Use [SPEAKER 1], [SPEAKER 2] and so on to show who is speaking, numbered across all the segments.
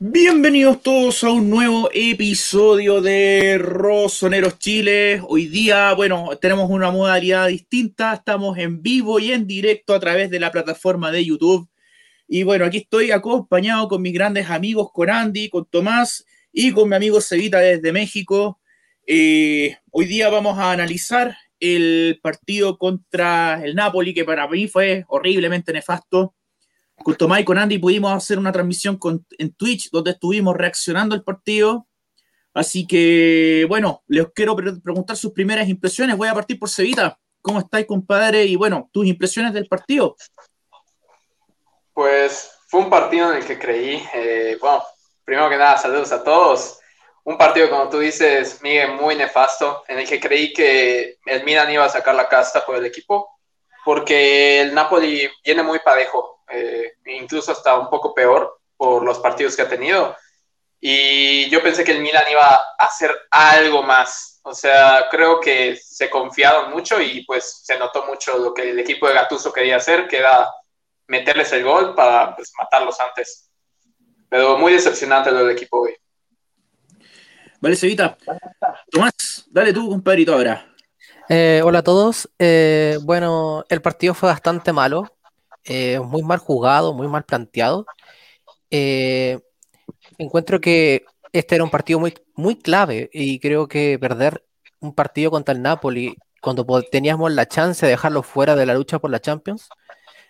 [SPEAKER 1] Bienvenidos todos a un nuevo episodio de Rosoneros Chile. Hoy día, bueno, tenemos una modalidad distinta. Estamos en vivo y en directo a través de la plataforma de YouTube. Y bueno, aquí estoy acompañado con mis grandes amigos, con Andy, con Tomás y con mi amigo Cevita desde México. Eh, hoy día vamos a analizar el partido contra el Napoli, que para mí fue horriblemente nefasto con Tomás y con Andy pudimos hacer una transmisión en Twitch donde estuvimos reaccionando al partido. Así que, bueno, les quiero preguntar sus primeras impresiones. Voy a partir por Cevita. ¿Cómo estáis, compadre? Y bueno, tus impresiones del partido.
[SPEAKER 2] Pues fue un partido en el que creí, eh, bueno, primero que nada, saludos a todos. Un partido, como tú dices, Miguel, muy nefasto, en el que creí que el Milan iba a sacar la casta por el equipo, porque el Napoli viene muy parejo eh, incluso hasta un poco peor por los partidos que ha tenido. Y yo pensé que el Milan iba a hacer algo más. O sea, creo que se confiaron mucho y pues se notó mucho lo que el equipo de Gattuso quería hacer, que era meterles el gol para pues, matarlos antes. Pero muy decepcionante lo del equipo hoy.
[SPEAKER 1] Vale, Sevita. Tomás, dale tú, compadrito, ahora.
[SPEAKER 3] Eh, hola a todos. Eh, bueno, el partido fue bastante malo. Eh, muy mal jugado, muy mal planteado. Encuentro que este era un partido muy, muy clave y creo que perder un partido contra el Napoli cuando teníamos la chance de dejarlo fuera de la lucha por la Champions,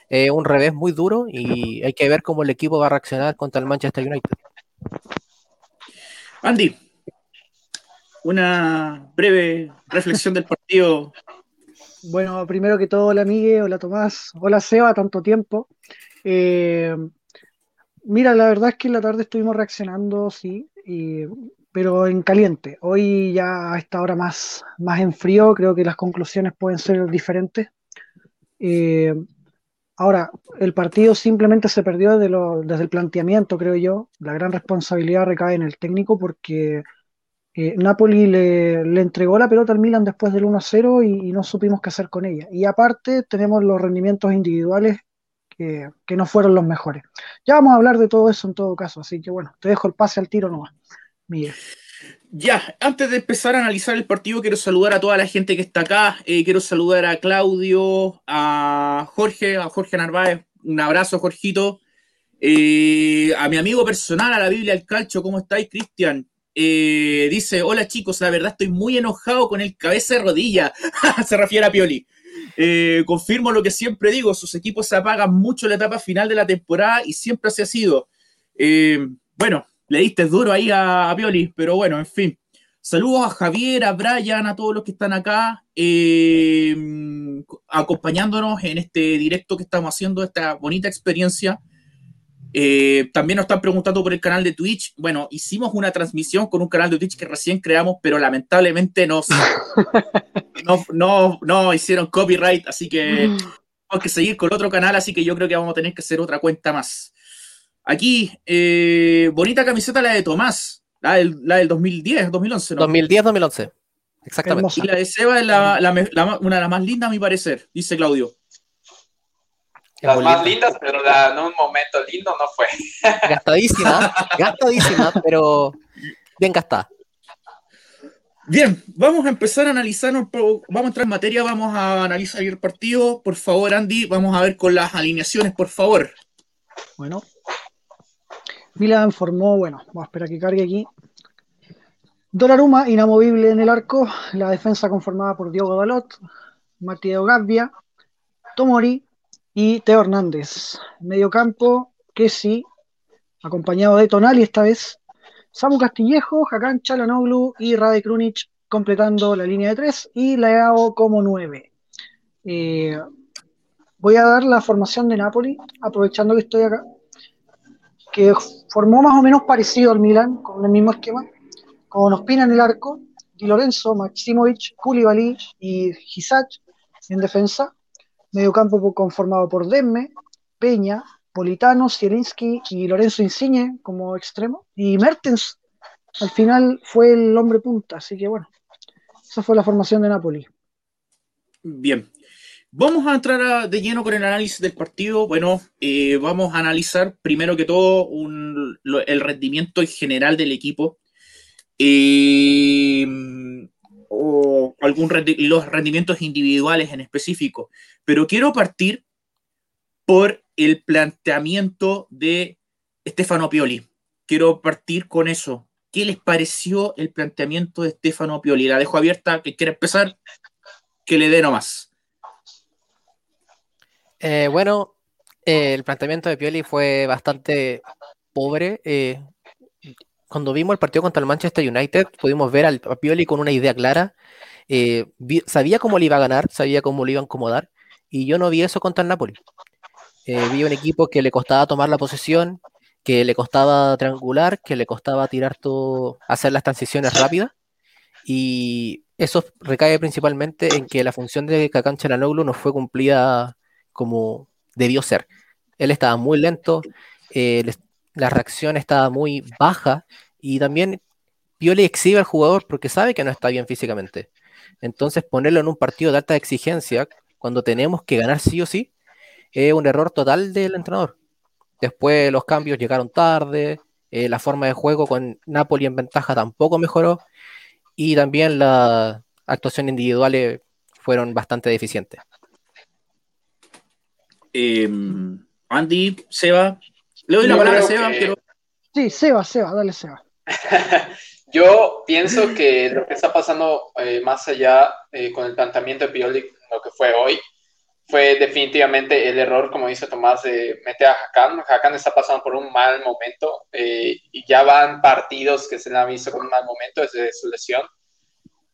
[SPEAKER 3] es un revés muy duro y hay que ver cómo el equipo va a reaccionar contra el Manchester United.
[SPEAKER 1] Andy, una breve reflexión del partido
[SPEAKER 4] bueno, primero que todo, hola Miguel, hola Tomás, hola Seba, tanto tiempo. Eh, mira, la verdad es que en la tarde estuvimos reaccionando, sí, pero en caliente. Hoy ya a esta hora más, más en frío, creo que las conclusiones pueden ser diferentes. Eh, ahora, el partido simplemente se perdió desde el planteamiento, creo yo. La gran responsabilidad recae en el técnico porque Napoli le, entregó la pelota al Milan después del 1-0 y, no supimos qué hacer con ella. Y aparte tenemos los rendimientos individuales que, no fueron los mejores. Ya vamos a hablar de todo eso en todo caso, así que bueno, te dejo el pase al tiro nomás, Miguel.
[SPEAKER 1] Ya, antes de empezar a analizar el partido, quiero saludar a toda la gente que está acá. Eh, quiero saludar a Claudio, a Jorge, a Jorge Narváez. Un abrazo, Jorgito. Eh, a mi amigo personal, a la Biblia del Calcho, ¿cómo estáis, Cristian? Eh, dice, hola chicos, la verdad estoy muy enojado con el cabeza de rodilla, se refiere a Pioli. Eh, confirmo lo que siempre digo, sus equipos se apagan mucho en la etapa final de la temporada y siempre así ha sido. Eh, bueno, le diste duro ahí a, Pioli, pero bueno, en fin. Saludos a Javier, a Brian, a todos los que están acá, acompañándonos en este directo que estamos haciendo, esta bonita experiencia. Eh, también nos están preguntando por el canal de Twitch. Bueno, hicimos una transmisión con un canal de Twitch que recién creamos, pero lamentablemente nos, no, no, hicieron copyright, así que tenemos que seguir con otro canal, así que yo creo que vamos a tener que hacer otra cuenta más. Aquí, eh, bonita camiseta la de Tomás, la del, la del 2010, 2011, ¿no?
[SPEAKER 3] 2010, 2011. Exactamente.
[SPEAKER 1] Y la de Seba es la, una de las más lindas, a mi parecer, dice Claudio.
[SPEAKER 2] Las más lindas, pero en un momento lindo no fue.
[SPEAKER 3] Gastadísima, gastadísima, pero bien gastada.
[SPEAKER 1] Bien, vamos a empezar a analizar, vamos a entrar en materia, vamos a analizar el partido. Por favor, Andy, vamos a ver con las alineaciones, por favor.
[SPEAKER 4] Bueno, Milan formó, bueno, vamos a esperar que cargue aquí. Donnarumma, inamovible en el arco, la defensa conformada por Diogo Dalot, Mateo Gabbia, Tomori, y Teo Hernández. Medio campo, sí, acompañado de Tonali esta vez. Samu Castillejo, Hakan Chalanoglu y Rade Krunic completando la línea de tres y Leao como nueve. Eh, voy a dar la formación de Napoli, aprovechando que estoy acá, que formó más o menos parecido al Milan, con el mismo esquema, con Ospina en el arco, Di Lorenzo, Maximovic, Koulibaly y Hisac en defensa, Mediocampo conformado por Demme, Peña, Politano, Zielinski y Lorenzo Insigne como extremo. Y Mertens al final fue el hombre punta, así que bueno, esa fue la formación de Napoli.
[SPEAKER 1] Bien. Vamos a entrar de lleno con el análisis del partido. Bueno, eh, vamos a analizar primero que todo el rendimiento en general del equipo. Eh, o algún los rendimientos individuales en específico. Pero quiero partir por el planteamiento de Stefano Pioli. Quiero partir con eso. ¿Qué les pareció el planteamiento de Stefano Pioli? La dejo abierta, que quiere empezar, que le dé nomás.
[SPEAKER 3] Eh, bueno, eh, el planteamiento de Pioli fue bastante pobre. Eh, cuando vimos el partido contra el Manchester United, pudimos ver al, a Pioli con una idea clara. sabía cómo le iba a ganar, sabía cómo le iba a incomodar, y yo no vi eso contra el Napoli. vi un equipo que le costaba tomar la posesión, que le costaba triangular, que le costaba tirar todo, hacer las transiciones rápidas, y eso recae principalmente en que la función de Kakan Chalanoglu no fue cumplida como debió ser. Él estaba muy lento, eh, la reacción estaba muy baja y también Pioli exhibe al jugador porque sabe que no está bien físicamente. Entonces ponerlo en un partido de alta exigencia cuando tenemos que ganar sí o sí es un error total del entrenador. Después los cambios llegaron tarde, eh, la forma de juego con Napoli en ventaja tampoco mejoró y también las actuaciones individuales fueron bastante deficientes.
[SPEAKER 1] Em, Andy, Seba. Le doy la palabra a Seba.
[SPEAKER 4] Sí, Seba, Seba, dale Seba.
[SPEAKER 2] Yo pienso que lo que está pasando eh, más allá eh, con el planteamiento de Pioli, lo que fue hoy, fue definitivamente el error, como dice Tomás, de meter a Hakan. Hakan está pasando por un mal momento eh, y ya van partidos que se le han visto con un mal momento desde su lesión.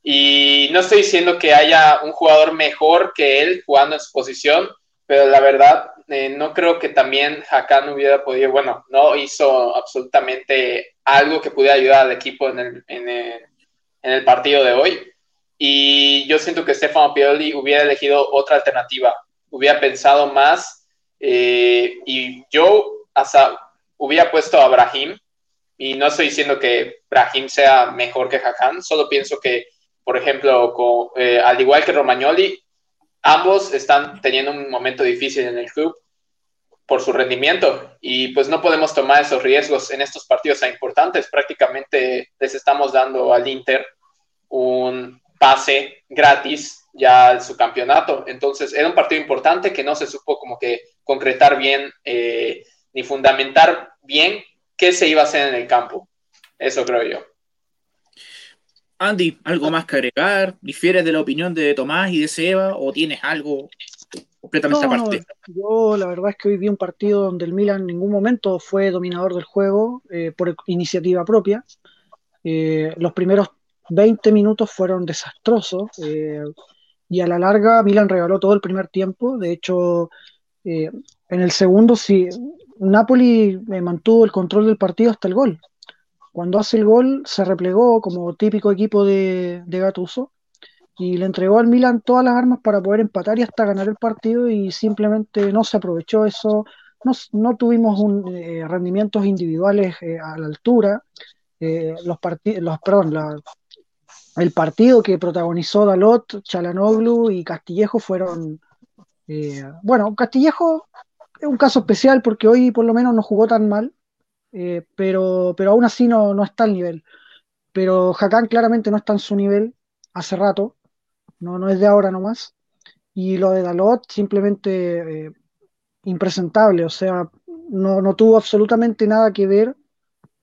[SPEAKER 2] Y no estoy diciendo que haya un jugador mejor que él jugando en su posición, pero la verdad eh, no creo que también Hakan hubiera podido, bueno, no hizo absolutamente algo que pudiera ayudar al equipo en el, partido de hoy. Y yo siento que Stefano Pioli hubiera elegido otra alternativa, hubiera pensado más eh, y yo hasta hubiera puesto a Brahim y no estoy diciendo que Brahim sea mejor que Hakan, solo pienso que, por ejemplo, eh, al igual que Romagnoli, ambos están teniendo un momento difícil en el club por su rendimiento y pues no podemos tomar esos riesgos en estos partidos tan importantes. Prácticamente les estamos dando al Inter un pase gratis ya a su campeonato. Entonces era un partido importante que no se supo como que concretar bien eh, ni fundamentar bien qué se iba a hacer en el campo. Eso creo yo.
[SPEAKER 1] Andy, ¿algo más que agregar? ¿Difieres de la opinión de Tomás y de Seba o tienes algo completamente aparte?
[SPEAKER 4] yo la verdad es que hoy vi un partido donde el Milan en ningún momento fue dominador del juego eh, por iniciativa propia. Eh, los primeros 20 minutos fueron desastrosos eh, y a la larga Milan regaló todo el primer tiempo. De hecho, en el segundo sí, Napoli mantuvo el control del partido hasta el gol. Cuando hace el gol, se replegó como típico equipo de, de Gattuso y le entregó al Milan todas las armas para poder empatar y hasta ganar el partido y simplemente no se aprovechó eso. No, no tuvimos eh, rendimientos individuales eh, a la altura. Eh, los los, perdón, el partido que protagonizó Dalot, Chalanoglu y Castillejo fueron. bueno, Castillejo es un caso especial porque hoy por lo menos no jugó tan mal. Eh, pero, pero aún así no, no está al nivel. Pero Hakan claramente no está en su nivel hace rato, no, no es de ahora nomás. Y lo de Dalot simplemente eh, impresentable, o sea, no, no tuvo absolutamente nada que ver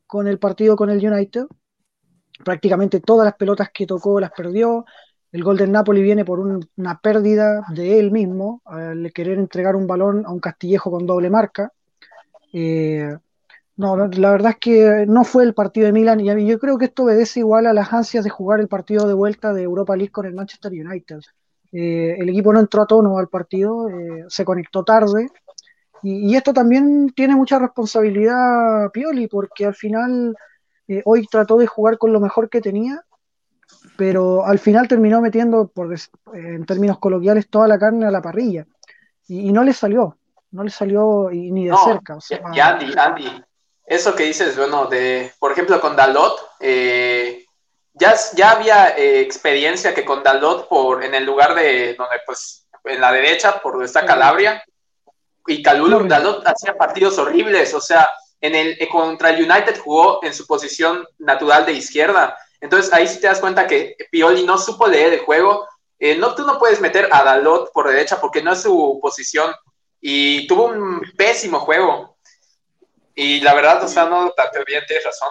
[SPEAKER 4] con el partido con el United. Prácticamente todas las pelotas que tocó las perdió. El gol del Napoli viene por una pérdida de él mismo, al querer entregar un balón a un Castillejo con doble marca. Eh, no, la verdad es que no fue el partido de Milan y yo creo que esto obedece igual a las ansias de jugar el partido de vuelta de Europa League con el Manchester United. Eh, el equipo no entró a tono al partido, eh, se conectó tarde y, esto también tiene mucha responsabilidad Pioli porque al final eh, hoy trató de jugar con lo mejor que tenía, pero al final terminó metiendo, por, en términos coloquiales, toda la carne a la parrilla y, no le salió, no le salió ni de cerca.
[SPEAKER 2] y Andy, Andy, eso que dices, bueno, de, por ejemplo, con Dalot, eh, ya, ya había eh, experiencia que con Dalot, por, en el lugar de donde pues en la derecha, por donde está Calabria, y Calulu Dalot hacía partidos horribles, o sea, en el, eh, contra el United jugó en su posición natural de izquierda. Entonces ahí sí te das cuenta que Pioli no supo leer el juego. Eh, no, tú no puedes meter a Dalot por derecha porque no es su posición. Y tuvo un pésimo juego. Y la verdad, o sea, no te bien, tienes razón.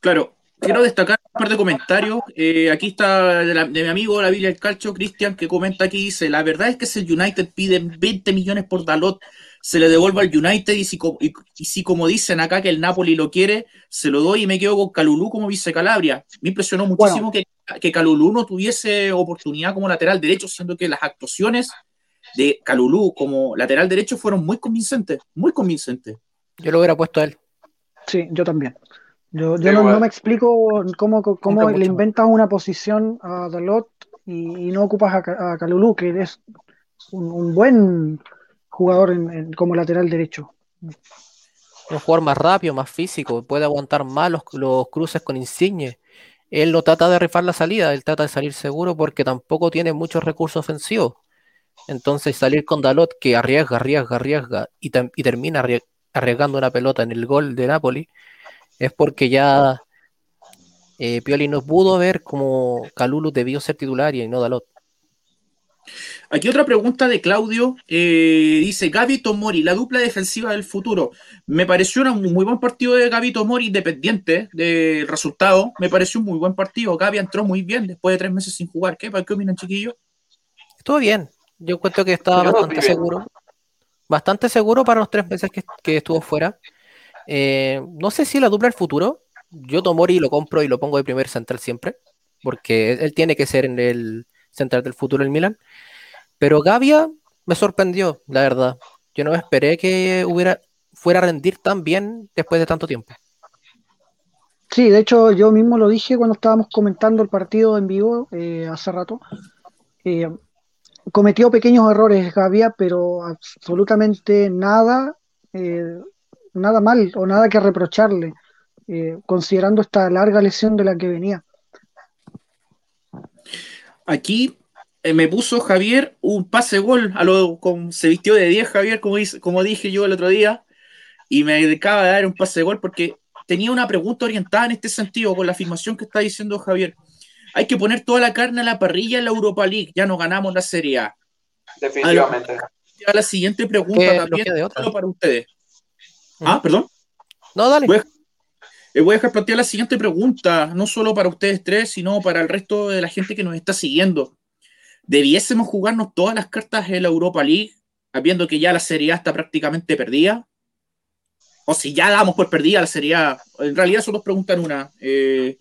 [SPEAKER 1] Claro, quiero destacar un par de comentarios. Eh, aquí está de, mi amigo la Biblia del Calcio, Cristian, que comenta aquí, dice, la verdad es que si el United pide 20 millones por Dalot, se le devuelve al United y si, si, como dicen acá que el Napoli lo quiere, se lo doy y me quedo con Calulú como vice Calabria. Me impresionó muchísimo que, que Calulú no tuviese oportunidad como lateral derecho, siendo que las actuaciones de Calulú como lateral derecho fueron muy convincentes, muy convincentes.
[SPEAKER 3] Yo lo hubiera puesto a él.
[SPEAKER 4] Sí, yo también. Yo, no, me explico cómo, cómo le inventas una posición a Dalot y, no ocupas a, a Calulú, que es un buen jugador como lateral derecho.
[SPEAKER 3] Un jugador más rápido, más físico, puede aguantar más los, cruces con Insigne. Él no trata de rifar la salida, él trata de salir seguro porque tampoco tiene muchos recursos ofensivos. Entonces salir con Dalot que arriesga, arriesga, arriesga y, termina arriesgando una pelota en el gol de Napoli es porque ya eh, Pioli no pudo ver como Calulu debió ser titular y no Dalot.
[SPEAKER 1] Aquí otra pregunta de Claudio. Eh, dice Gaby Tomori, la dupla defensiva del futuro. Me pareció un muy buen partido de Gaby Tomori, independiente del resultado. Me pareció un muy buen partido. Gaby entró muy bien después de tres meses sin jugar. ¿Qué, ¿Qué opinan, chiquillos?
[SPEAKER 3] Estuvo bien. Yo cuento que estaba bastante seguro. Bastante seguro para los tres meses que, estuvo fuera. Eh, no sé si la dupla del futuro. Yo Tomori lo compro y lo pongo de primer central siempre. Porque él tiene que ser en el central del futuro el Milan. Pero Gavia me sorprendió, la verdad. Yo no esperé que hubiera, fuera a rendir tan bien después de tanto tiempo.
[SPEAKER 4] Sí, de hecho yo mismo lo dije cuando estábamos comentando el partido en vivo eh, hace rato. Eh, cometió pequeños errores Gavia, pero absolutamente nada, eh, nada mal o nada que reprocharle, considerando esta larga lesión de la que venía.
[SPEAKER 1] Aquí eh, me puso Javier un pase gol, a lo, se vistió de 10 Javier, como, como dije yo el otro día, y me acaba de dar un pase gol porque tenía una pregunta orientada en este sentido con la afirmación que está diciendo Javier. Hay que poner toda la carne a la parrilla en la Europa League, ya no ganamos la Serie A.
[SPEAKER 2] Definitivamente.
[SPEAKER 1] A la, siguiente pregunta también para ustedes. Ah, perdón.
[SPEAKER 3] No, dale.
[SPEAKER 1] Eh, voy a dejar plantear la siguiente pregunta, no solo para ustedes tres, sino para el resto de la gente que nos está siguiendo. ¿Debiésemos jugarnos todas las cartas en la Europa League, viendo que ya la Serie A está prácticamente perdida? O si ya damos por perdida la Serie A. En realidad solo preguntan una. Eh,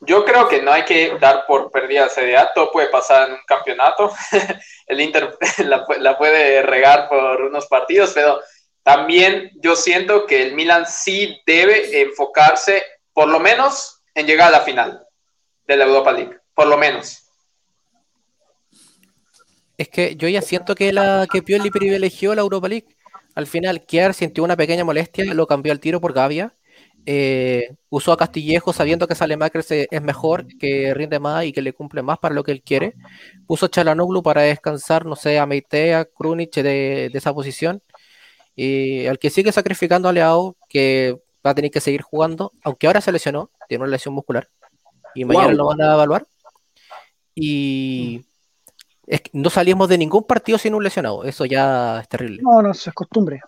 [SPEAKER 2] Yo creo que no hay que dar por perdida la Serie A. Todo puede pasar en un campeonato. el Inter la puede regar por unos partidos, pero también yo siento que el Milan sí debe enfocarse, por lo menos, en llegar a la final de la Europa League. Por lo menos.
[SPEAKER 3] Es que yo ya siento que la que Pioli privilegió la Europa League. Al final, Kier sintió una pequeña molestia, lo cambió al tiro por Gavia. Eh, usó a Castillejo sabiendo que Salemaker es mejor, que rinde más y que le cumple más para lo que él quiere. Puso a Chalanoglu para descansar, no sé, a Meitea, Krunic de, de esa posición y al que sigue sacrificando a Leao, que va a tener que seguir jugando, aunque ahora se lesionó, tiene una lesión muscular, y mañana lo van a evaluar. Y no salimos de ningún partido sin un lesionado, eso ya es terrible.
[SPEAKER 4] No, no, es costumbre.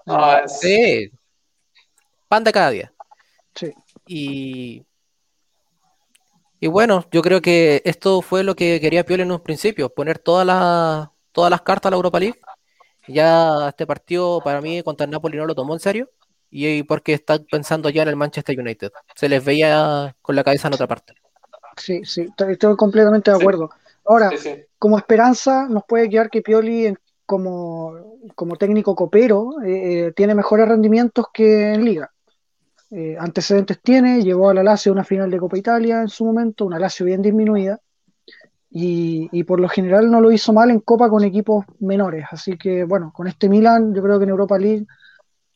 [SPEAKER 3] Sí. Pan de cada día.
[SPEAKER 4] Sí.
[SPEAKER 3] Y, y bueno, yo creo que esto fue lo que quería Piol en un principio, poner todas las, todas las cartas a la Europa League ya este partido para mí contra el Napoli no lo tomó en serio y porque está pensando ya en el Manchester United. Se les veía con la cabeza en otra parte.
[SPEAKER 4] Sí, sí, estoy completamente de acuerdo. Ahora, como esperanza, nos puede quedar que Pioli como, como técnico copero eh, eh, tiene mejores rendimientos que en liga. Eh, antecedentes tiene, llevó a la Lazio a una final de Copa Italia en su momento, una Lazio bien disminuida, y, por lo general no lo hizo mal en Copa con equipos menores. Así que bueno, con este Milan yo creo que en Europa League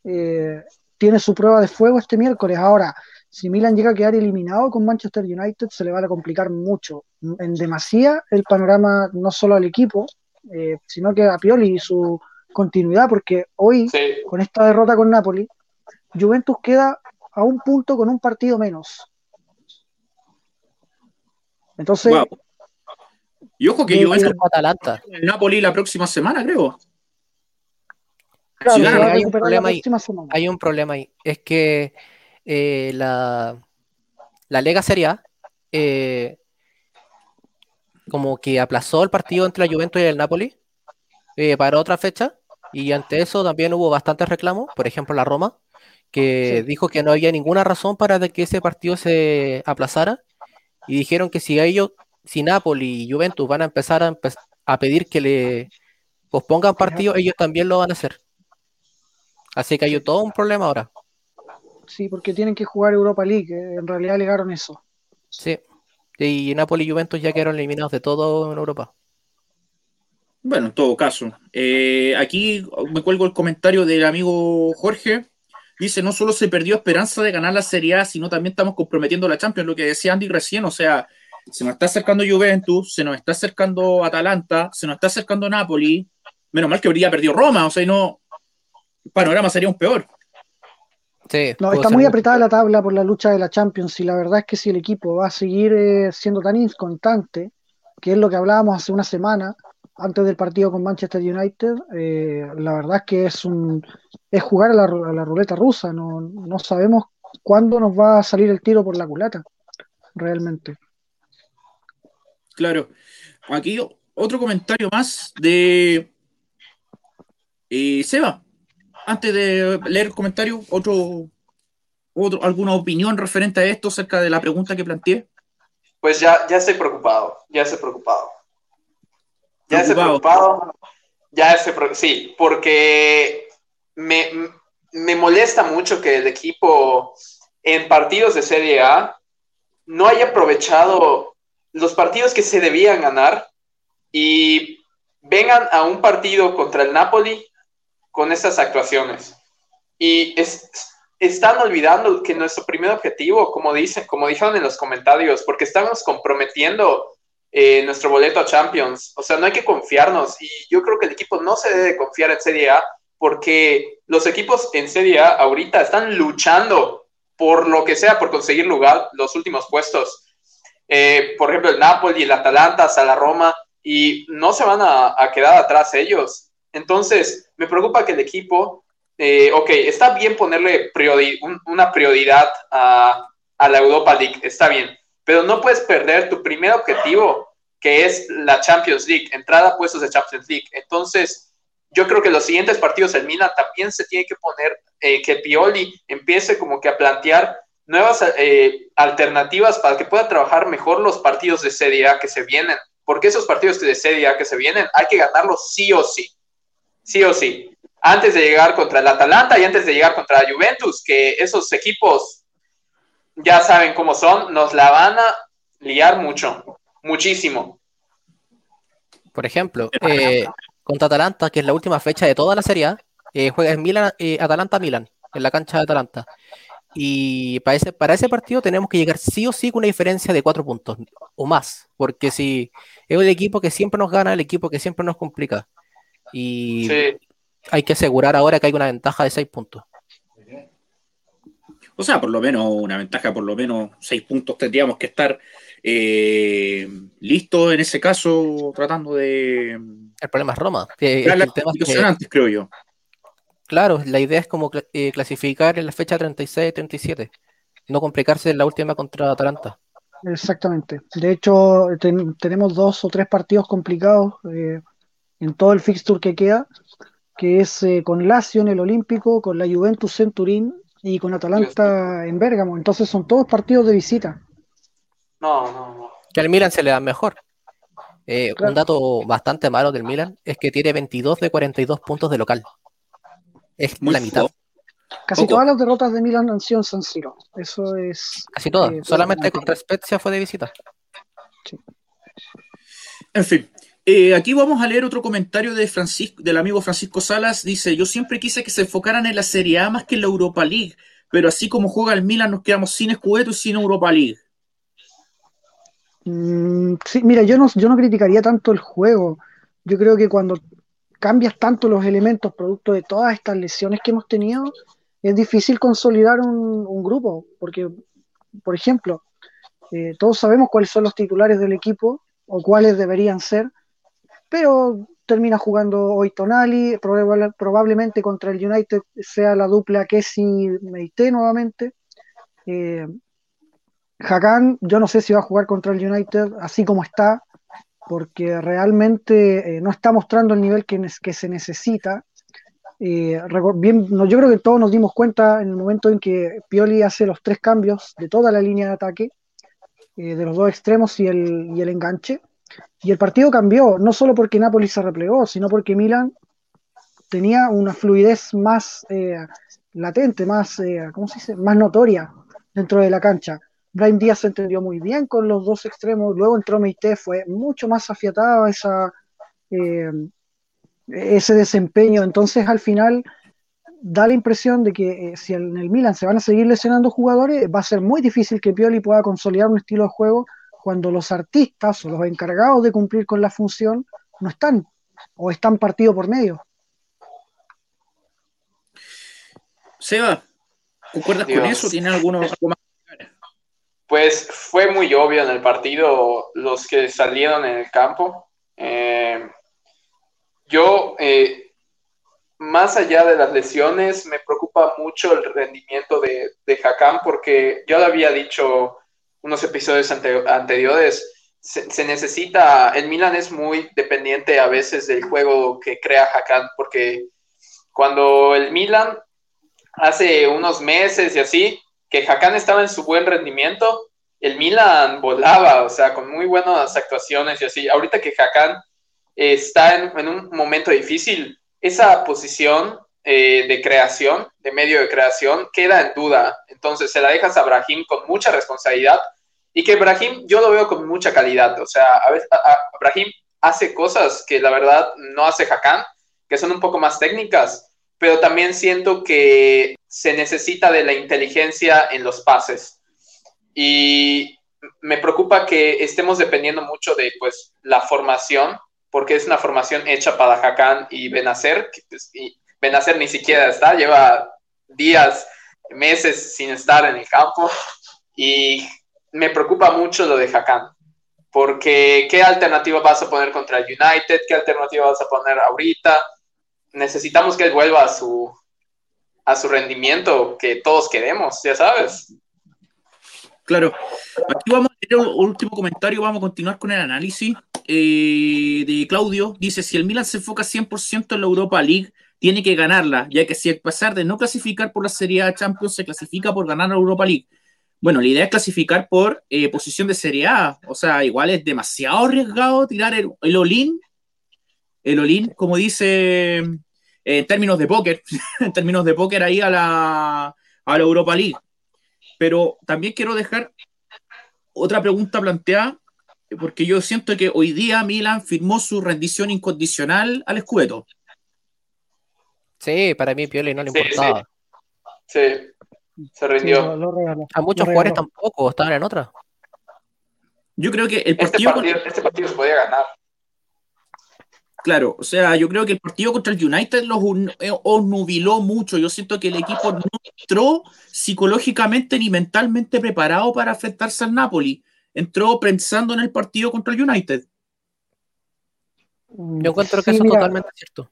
[SPEAKER 4] eh, tiene su prueba de fuego este miércoles. Ahora, si Milan llega a quedar eliminado con Manchester United, se le va a complicar mucho, en demasía, el panorama no solo al equipo, eh, sino que a Pioli y su continuidad, porque hoy, con esta derrota con Napoli, Juventus queda a un punto con un partido menos. Entonces.
[SPEAKER 1] Y ojo que Juventus Atalanta. El Napoli la próxima semana, creo.
[SPEAKER 3] hay, un problema ahí, hay un problema ahí. Es que eh, la, la Lega Serie A eh, como que aplazó el partido entre la Juventus y el Napoli eh, para otra fecha y ante eso también hubo bastantes reclamos, por ejemplo la Roma, que dijo que no había ninguna razón para que ese partido se aplazara y dijeron que si ellos, si Napoli y Juventus van a empezar a, a pedir que le pospongan partidos, ellos también lo van a hacer. Así que hay todo un problema ahora
[SPEAKER 4] sí, porque tienen que jugar Europa League, eh, en realidad alegaron eso.
[SPEAKER 3] Sí, y Napoli y Juventus ya quedaron eliminados de todo en Europa.
[SPEAKER 1] Bueno, en todo caso. Eh, aquí me cuelgo el comentario del amigo Jorge. Dice, no solo se perdió esperanza de ganar la Serie A, sino también estamos comprometiendo la Champions, lo que decía Andy recién, o sea, se nos está acercando Juventus, se nos está acercando Atalanta, se nos está acercando Napoli. Menos mal que habría perdido Roma, o sea, no, el panorama sería un peor
[SPEAKER 4] no, está muy apretada la tabla por la lucha de la Champions y la verdad es que si el equipo va a seguir eh, siendo tan inconstante, que es lo que hablábamos hace una semana antes del partido con Manchester United, eh, la verdad es que es un es jugar a la, ruleta rusa, no, no, sabemos cuándo nos va a salir el tiro por la culata, realmente.
[SPEAKER 1] Claro, aquí otro comentario más de eh, Seba antes de leer el comentario, otro, otro, ¿alguna opinión referente a esto acerca de la pregunta que planteé?
[SPEAKER 2] Pues ya, ya estoy preocupado, ya estoy preocupado. Ya estoy preocupado. Ya preocupado, sí, porque me, me molesta mucho que el equipo en partidos de Serie A no haya aprovechado los partidos que se debían ganar y vengan a un partido contra el Napoli con estas actuaciones. Y están olvidando que nuestro primer objetivo, como dicen, como dijeron en los comentarios, porque estamos comprometiendo eh, nuestro boleto a Champions. O sea, no hay que confiarnos. Y yo creo que el equipo no se debe confiar en Serie A porque los equipos en Serie A ahorita están luchando por lo que sea, por conseguir lugar, los últimos puestos. Eh, por ejemplo, el Napoli, el Atalanta, la Roma, y no se van a, quedar atrás ellos. Entonces, me preocupa que el equipo, eh, ok, está bien ponerle una prioridad a, la Europa League, está bien, pero no puedes perder tu primer objetivo, que es la Champions League, entrada a puestos de Champions League. Entonces, yo creo que los siguientes partidos del Milan también se tiene que poner, eh, que Pioli empiece como que a plantear nuevas eh, alternativas para que pueda trabajar mejor los partidos de Serie A que se vienen, porque esos partidos de Serie A que se vienen hay que ganarlos sí o sí sí o sí. Antes de llegar contra el Atalanta y antes de llegar contra la Juventus, que esos equipos ya saben cómo son, nos la van a liar mucho, muchísimo.
[SPEAKER 3] Por ejemplo, eh, contra Atalanta, que es la última fecha de toda la serie, eh, juega en Milan, eh, Atalanta-Milan, en la cancha de Atalanta. Y para ese, para ese partido tenemos que llegar sí o sí con una diferencia de cuatro puntos o más, porque si es el equipo que siempre nos gana, el equipo que siempre nos complica. Y hay que asegurar ahora que hay una ventaja de 6 puntos.
[SPEAKER 1] O sea, por lo menos una ventaja, por lo menos 6 puntos tendríamos que estar eh, listos en ese caso, tratando de.
[SPEAKER 3] El problema es Roma.
[SPEAKER 1] antes, creo yo.
[SPEAKER 3] Claro, la idea es como eh, clasificar en la fecha 36-37, no complicarse en la última contra Atalanta.
[SPEAKER 4] Exactamente. De hecho, tenemos dos o tres partidos complicados. Eh, en todo el fixture que queda, que es eh, con Lazio en el Olímpico, con la Juventus en Turín y con Atalanta en Bérgamo. Entonces son todos partidos de visita.
[SPEAKER 2] No, no, no.
[SPEAKER 3] Que al Milan se le da mejor. Eh, un dato bastante malo del Milan es que tiene 22 de 42 puntos de local. Es la mitad.
[SPEAKER 4] Casi todas las derrotas de Milan han sido en San Siro. Eso es.
[SPEAKER 3] Casi todas. Eh, Solamente contra Spezia fue de visita.
[SPEAKER 1] En fin, eh, aquí vamos a leer otro comentario de Francisco, del amigo Francisco Salas. Dice, yo siempre quise que se enfocaran en la Serie A más que en la Europa League, pero así como juega el Milan nos quedamos sin Scudetto y sin Europa League.
[SPEAKER 4] Mm, sí, mira, yo no, yo no criticaría tanto el juego. Yo creo que cuando cambias tanto los elementos producto de todas estas lesiones que hemos tenido, es difícil consolidar un, grupo, porque, por ejemplo, eh, todos sabemos cuáles son los titulares del equipo o cuáles deberían ser, pero termina jugando hoy Tonali, probablemente contra el United sea la dupla Kessi-Meite nuevamente. Eh, Hakan, yo no sé si va a jugar contra el United así como está, porque realmente eh, no está mostrando el nivel que, se necesita. Eh, yo creo que todos nos dimos cuenta en el momento en que Pioli hace los tres cambios de toda la línea de ataque, eh, de los dos extremos y el enganche. Y el partido cambió, no solo porque Napoli se replegó, sino porque Milan tenía una fluidez más latente, más, ¿cómo se dice? más notoria dentro de la cancha. Brian Díaz se entendió muy bien con los dos extremos, luego entró Meite, fue mucho más afiatado esa, eh, ese desempeño, entonces al final da la impresión de que eh, si en el Milan se van a seguir lesionando jugadores, va a ser muy difícil que Pioli pueda consolidar un estilo de juego cuando los artistas o los encargados de cumplir con la función no están o están partido por medio.
[SPEAKER 1] Seba, ¿concuerdas con eso? ¿Tiene alguno más
[SPEAKER 2] pues fue muy obvio en el partido los que salieron en el campo. Eh, yo, eh, más allá de las lesiones, me preocupa mucho el rendimiento de, de porque yo lo había dicho unos episodios anteriores, se, necesita, el Milan es muy dependiente a veces del juego que crea Hakan, porque cuando el Milan hace unos meses y así, que Hakan estaba en su buen rendimiento, el Milan volaba, o sea, con muy buenas actuaciones y así. Ahorita que Hakan está en, un momento difícil, esa posición eh, de creación, de medio de creación, queda en duda. Entonces se la dejas a Brahim con mucha responsabilidad y que Brahim yo lo veo con mucha calidad. O sea, a veces Brahim hace cosas que la verdad no hace Hakan, que son un poco más técnicas, pero también siento que se necesita de la inteligencia en los pases. Y me preocupa que estemos dependiendo mucho de pues, la formación, porque es una formación hecha para Hakan y Benacer, pues, Benacer ni siquiera está, lleva días, meses sin estar en el campo, y me preocupa mucho lo de Hakan, porque ¿qué alternativa vas a poner contra el United? ¿Qué alternativa vas a poner ahorita? necesitamos que él vuelva a su, a su rendimiento que todos queremos, ya sabes.
[SPEAKER 1] Claro. Aquí vamos a tener un último comentario, vamos a continuar con el análisis eh, de Claudio. Dice, si el Milan se enfoca 100% en la Europa League, tiene que ganarla, ya que si a pesar de no clasificar por la Serie A Champions, se clasifica por ganar la Europa League. Bueno, la idea es clasificar por eh, posición de Serie A. O sea, igual es demasiado arriesgado tirar el, el Olin el Olin, como dice eh, en términos de póker, en términos de póker ahí a la, a la Europa League. Pero también quiero dejar otra pregunta planteada, porque yo siento que hoy día Milan firmó su rendición incondicional al escueto.
[SPEAKER 3] Sí, para mí Pioli no le importaba.
[SPEAKER 2] Sí, se rindió.
[SPEAKER 3] a muchos jugadores tampoco, estaban en otra.
[SPEAKER 1] Yo creo que el
[SPEAKER 2] este partido, este partido se podía ganar.
[SPEAKER 1] Claro, o sea, yo creo que el partido contra el United los eh, nubiló mucho. Yo siento que el equipo no entró psicológicamente ni mentalmente preparado para enfrentarse al Napoli. Entró pensando en el partido contra el United.
[SPEAKER 3] Yo encuentro que eso es totalmente cierto.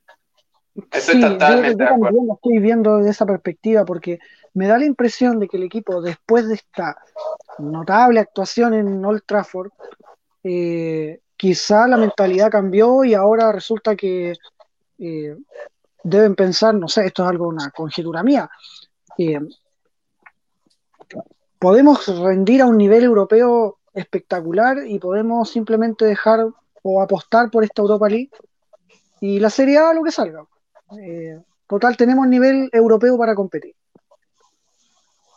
[SPEAKER 2] Estoy totalmente
[SPEAKER 4] yo, también lo estoy viendo de esa perspectiva porque me da la impresión de que el equipo, después de esta notable actuación en Old Trafford, eh, quizá la mentalidad cambió y ahora resulta que eh, deben pensar, no sé, esto es algo, una conjetura mía, eh, podemos rendir a un nivel europeo espectacular y podemos simplemente dejar o apostar por esta Europa League y la Serie A lo que salga. Eh, total, tenemos nivel europeo para competir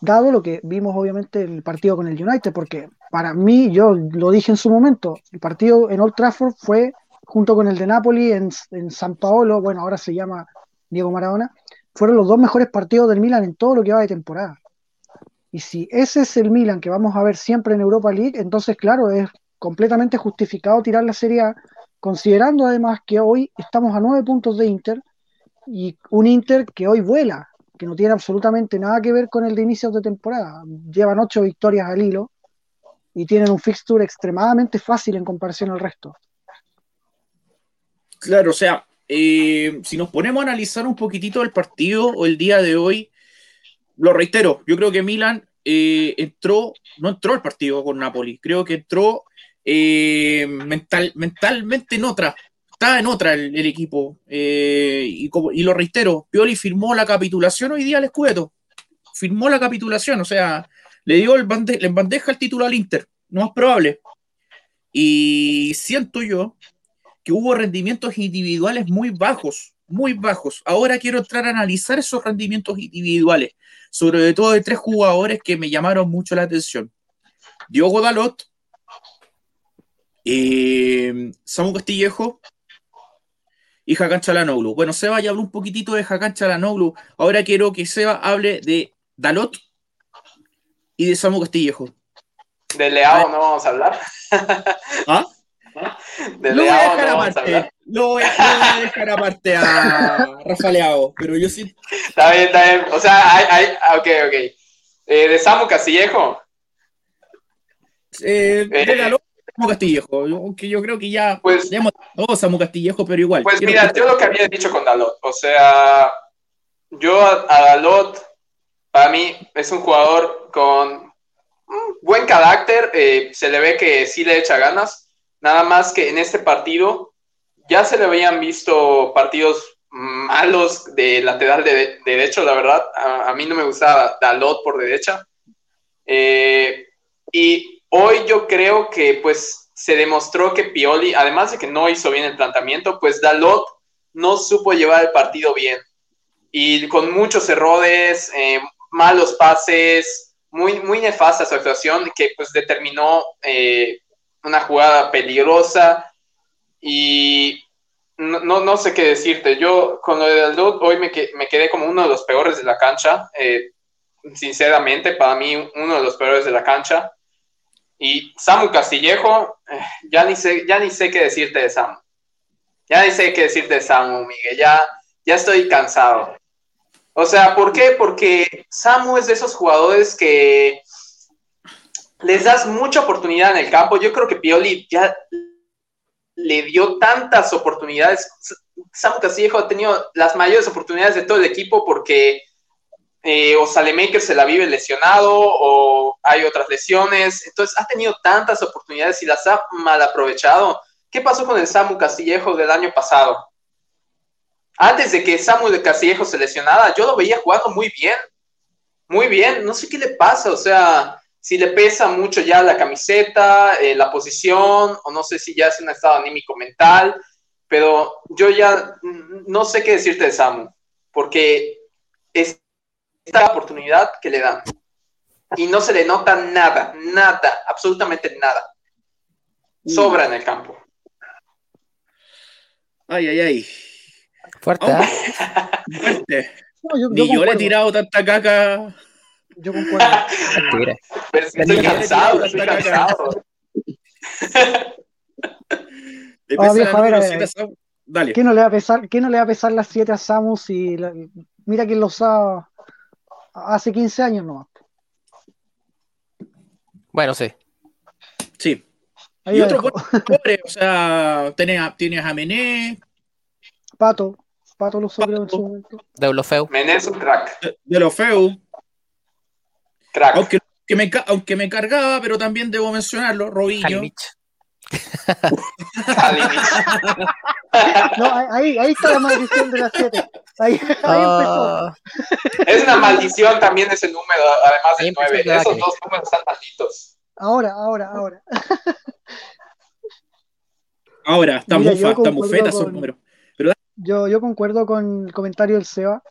[SPEAKER 4] dado lo que vimos obviamente en el partido con el United, porque para mí, yo lo dije en su momento, el partido en Old Trafford fue junto con el de Napoli en, San Paolo, bueno, ahora se llama Diego Maradona, fueron los dos mejores partidos del Milan en todo lo que va de temporada. Y si ese es el Milan que vamos a ver siempre en Europa League, entonces, claro, es completamente justificado tirar la Serie A, considerando además que hoy estamos a nueve puntos de Inter y un Inter que hoy vuela, que no tiene absolutamente nada que ver con el de inicios de temporada. Llevan ocho victorias al hilo y tienen un fixture extremadamente fácil en comparación al resto.
[SPEAKER 1] Claro, o sea, eh, si nos ponemos a analizar un poquitito el partido o el día de hoy, lo reitero, yo creo que Milan eh, entró, no entró al partido con Napoli, creo que entró eh, mental, mentalmente en otra, estaba en otra el, equipo. y, y, lo reitero, Pioli firmó la capitulación hoy día al Escudeto, firmó la capitulación, o sea, le dio el le bandeja el título al Inter, no es probable. Y siento yo que hubo rendimientos individuales muy bajos, muy bajos. Ahora quiero entrar a analizar esos rendimientos individuales, sobre todo de tres jugadores que me llamaron mucho la atención. Diogo Dalot, eh, Samu Castillejo y Hakan Chalanoglu. Bueno, Seba ya habló un poquitito de Hakan Chalanoglu. Ahora quiero que Seba hable de Dalot y de Samu Castillejo.
[SPEAKER 2] De Leao no vamos a hablar.
[SPEAKER 1] ¿Ah? lo voy a dejar aparte. Lo voy, a dejar aparte a Rafa Leao, pero yo sí.
[SPEAKER 2] Está bien, está bien. O sea, hay, hay ah, ok, ok. Eh, de Samu Castillejo.
[SPEAKER 1] Eh, eh, de Samu Castillejo, aunque yo creo que ya
[SPEAKER 2] pues,
[SPEAKER 1] ya hemos dado Samu Castillejo, pero igual.
[SPEAKER 2] Pues mira, yo lo que había dicho con Dalot, o sea, yo a, a Dalot, para mí es un jugador con buen carácter, eh, se le ve que sí le echa ganas, Nada más que en este partido ya se le habían visto partidos malos de lateral de, derecho, la verdad. A, mí no me gustaba Dalot por derecha. Eh, y hoy yo creo que pues se demostró que Pioli, además de que no hizo bien el planteamiento, pues Dalot no supo llevar el partido bien. Y con muchos errores, eh, malos pases, muy, muy nefasta su actuación que pues determinó eh, una jugada peligrosa y no, no, sé qué decirte. Yo con lo de Dalot hoy me, me, quedé como uno de los peores de la cancha. Eh, sinceramente, para mí uno de los peores de la cancha. Y Samu Castillejo, eh, ya, ni sé, ya ni sé qué decirte de Samu. Ya ni sé qué decirte de Samu, Miguel. Ya, ya estoy cansado. O sea, ¿por qué? Porque Samu es de esos jugadores que les das mucha oportunidad en el campo. Yo creo que Pioli ya le dio tantas oportunidades. Samu Castillejo ha tenido las mayores oportunidades de todo el equipo porque eh, o Salemaker se la vive lesionado o hay otras lesiones. Entonces ha tenido tantas oportunidades y las ha mal aprovechado. ¿Qué pasó con el Samu Castillejo del año pasado? Antes de que Samu de Castillejo se lesionara, yo lo veía jugando muy bien. Muy bien. No sé qué le pasa. O sea, si le pesa mucho ya la camiseta, eh, la posición, o no sé si ya es un estado anímico mental, pero yo ya no sé qué decirte de Samu, porque es esta oportunidad que le dan y no se le nota nada, nada, absolutamente nada. Sobra en el campo.
[SPEAKER 1] Ay, ay, ay.
[SPEAKER 3] Fuerte,
[SPEAKER 1] ¿eh? Fuerte. Ni yo le he tirado tanta caca
[SPEAKER 4] yo concuerdo.
[SPEAKER 2] Pero estoy cansado, estoy cansado.
[SPEAKER 4] Oh, viejo, a ver, Dale. ¿Qué no le va a pesar, qué no le va a pesar las 7 a Samus y mira quién lo usaba hace 15 años nomás?
[SPEAKER 3] Bueno, sí.
[SPEAKER 1] Sí. y otro pobre, o sea, tienes, tienes a Mené.
[SPEAKER 4] Pato. Pato lo en su momento.
[SPEAKER 3] De Olofeu.
[SPEAKER 2] Mené es un crack.
[SPEAKER 1] De, de Olofeu. Aunque, me, aunque me cargaba, pero también debo mencionarlo, Robinho.
[SPEAKER 4] no, ahí, ahí está la maldición de las 7. Ahí, ahí
[SPEAKER 2] ah. Es una maldición también ese número, además del 9. Esos dos números están malditos.
[SPEAKER 4] Ahora, ahora, ahora.
[SPEAKER 1] Ahora, están fetas esos números.
[SPEAKER 4] Yo, yo concuerdo con el comentario del Seba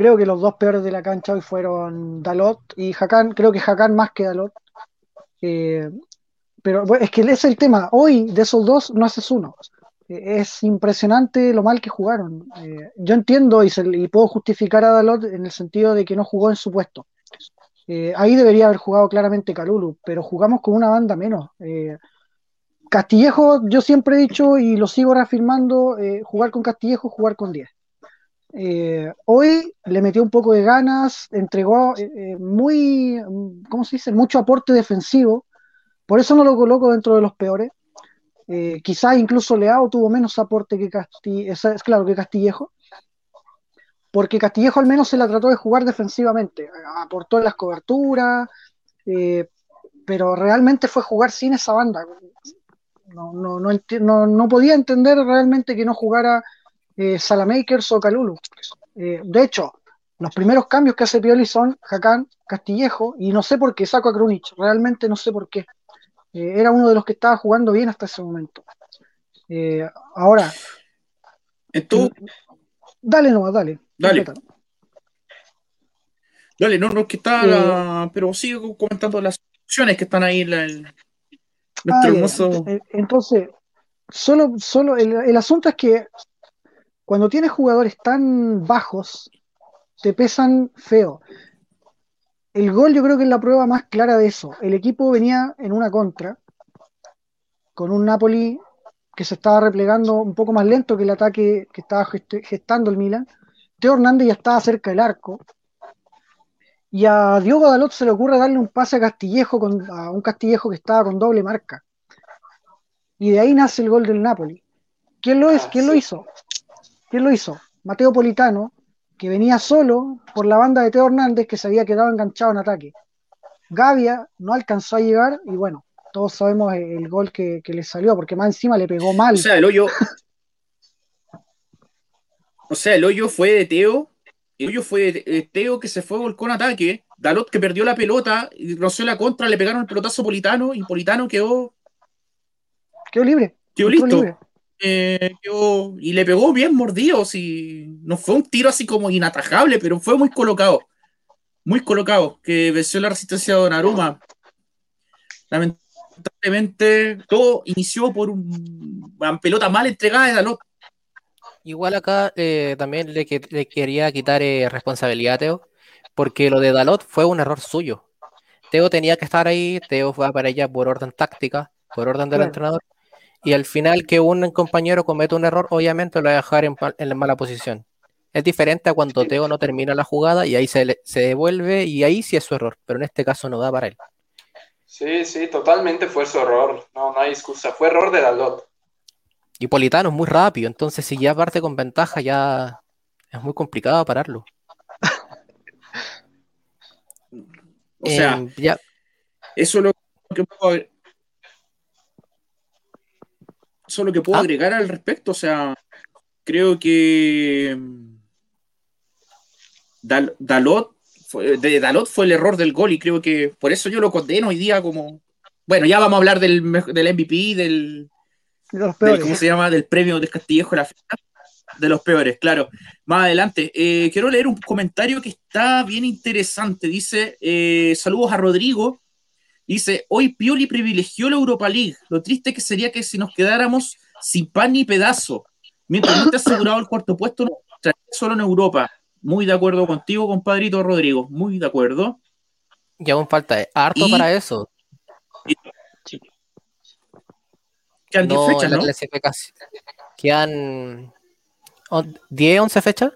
[SPEAKER 4] creo que los dos peores de la cancha hoy fueron Dalot y Hakan, creo que Hakan más que Dalot. Eh, pero bueno, es que es el tema, hoy de esos dos no haces uno. Es impresionante lo mal que jugaron. Eh, yo entiendo y, puedo justificar a Dalot en el sentido de que no jugó en su puesto. Eh, ahí debería haber jugado claramente Calulu, pero jugamos con una banda menos. Eh, Castillejo, yo siempre he dicho y lo sigo reafirmando, jugar con Castillejo, jugar con 10. hoy le metió un poco de ganas, entregó muy, ¿cómo se dice? Mucho aporte defensivo, por eso no lo coloco dentro de los peores. Quizás incluso Leao tuvo menos aporte que Castillejo, es claro, que Castillejo, porque Castillejo al menos se la trató de jugar defensivamente, aportó las coberturas, eh, pero realmente fue jugar sin esa banda. No, no, no, no podía entender realmente que no jugara eh, Salamakers o Calulu. Eh, de hecho, los primeros cambios que hace Pioli son Jacán, Castillejo, y no sé por qué saco a Krunich, realmente no sé por qué. Era uno de los que estaba jugando bien hasta ese momento. ahora.
[SPEAKER 1] ¿Tú?
[SPEAKER 4] Dale nomás, dale.
[SPEAKER 1] Dale. Dale, no, no, que está, eh, pero sigue comentando las opciones que están ahí en el,
[SPEAKER 4] nuestro hermoso. Eh, entonces, solo, solo el, asunto es que cuando tienes jugadores tan bajos, te pesan feo. El gol yo creo que es la prueba más clara de eso. El equipo venía en una contra, con un Napoli que se estaba replegando un poco más lento que el ataque que estaba gestando el Milan Teo Hernández ya estaba cerca del arco. Y a Diogo Dalot se le ocurre darle un pase a Castillejo, con, a un Castillejo que estaba con doble marca. Y de ahí nace el gol del Napoli. ¿Quién lo, es? ¿Quién lo hizo? ¿Quién lo hizo? Mateo Politano, que venía solo por la banda de Teo Hernández, que se había quedado enganchado en ataque. Gavia no alcanzó a llegar y bueno, todos sabemos el gol que, le salió, porque más encima le pegó mal. O
[SPEAKER 1] sea, el hoyo, o sea, el hoyo fue de Teo. El hoyo fue de Teo que se fue volcón ataque. Dalot que perdió la pelota y roció la contra, le pegaron el pelotazo Politano y Politano quedó.
[SPEAKER 4] Quedó libre.
[SPEAKER 1] Quedó listo. Eh, y le pegó bien mordido. no fue un tiro así como inatajable, pero fue muy colocado. Muy colocado. Que venció la resistencia de Donnarumma. Lamentablemente, todo inició por una pelota mal entregada de Dalot.
[SPEAKER 3] Igual acá eh, también le, quería quitar eh, responsabilidad a Teo, porque lo de Dalot fue un error suyo. Teo tenía que estar ahí, Teo fue para ella por orden táctica, por orden del entrenador, y al final que un compañero comete un error, obviamente lo va a dejar en, la mala posición. Es diferente a cuando Teo no termina la jugada y ahí se, se devuelve y ahí sí es su error, pero en este caso no da para él.
[SPEAKER 2] Sí, sí, totalmente fue su error, no, no hay excusa, fue error de Dalot.
[SPEAKER 3] Y Politano es muy rápido, entonces si ya parte con ventaja ya es muy complicado pararlo.
[SPEAKER 1] o sea, em, ya. eso es lo que puedo, eso es lo que puedo ah. agregar al respecto. O sea, creo que em, Dalot fue, de Dalot fue el error del gol y creo que por eso yo lo condeno hoy día como bueno, ya vamos a hablar del, del MVP, del, ¿Cómo se llama? Del premio de Castillejo la de los peores, claro. Más adelante, eh, quiero leer un comentario que está bien interesante. Dice, eh, saludos a Rodrigo. Dice, hoy Pioli privilegió la Europa League. Lo triste que sería que si nos quedáramos sin pan ni pedazo, mientras no esté asegurado el cuarto puesto, solo en Europa. Muy de acuerdo contigo, compadrito Rodrigo. Muy de acuerdo.
[SPEAKER 3] Y aún falta harto para eso. Quedan 10 fechas, ¿no? Quedan 10, 11 fechas.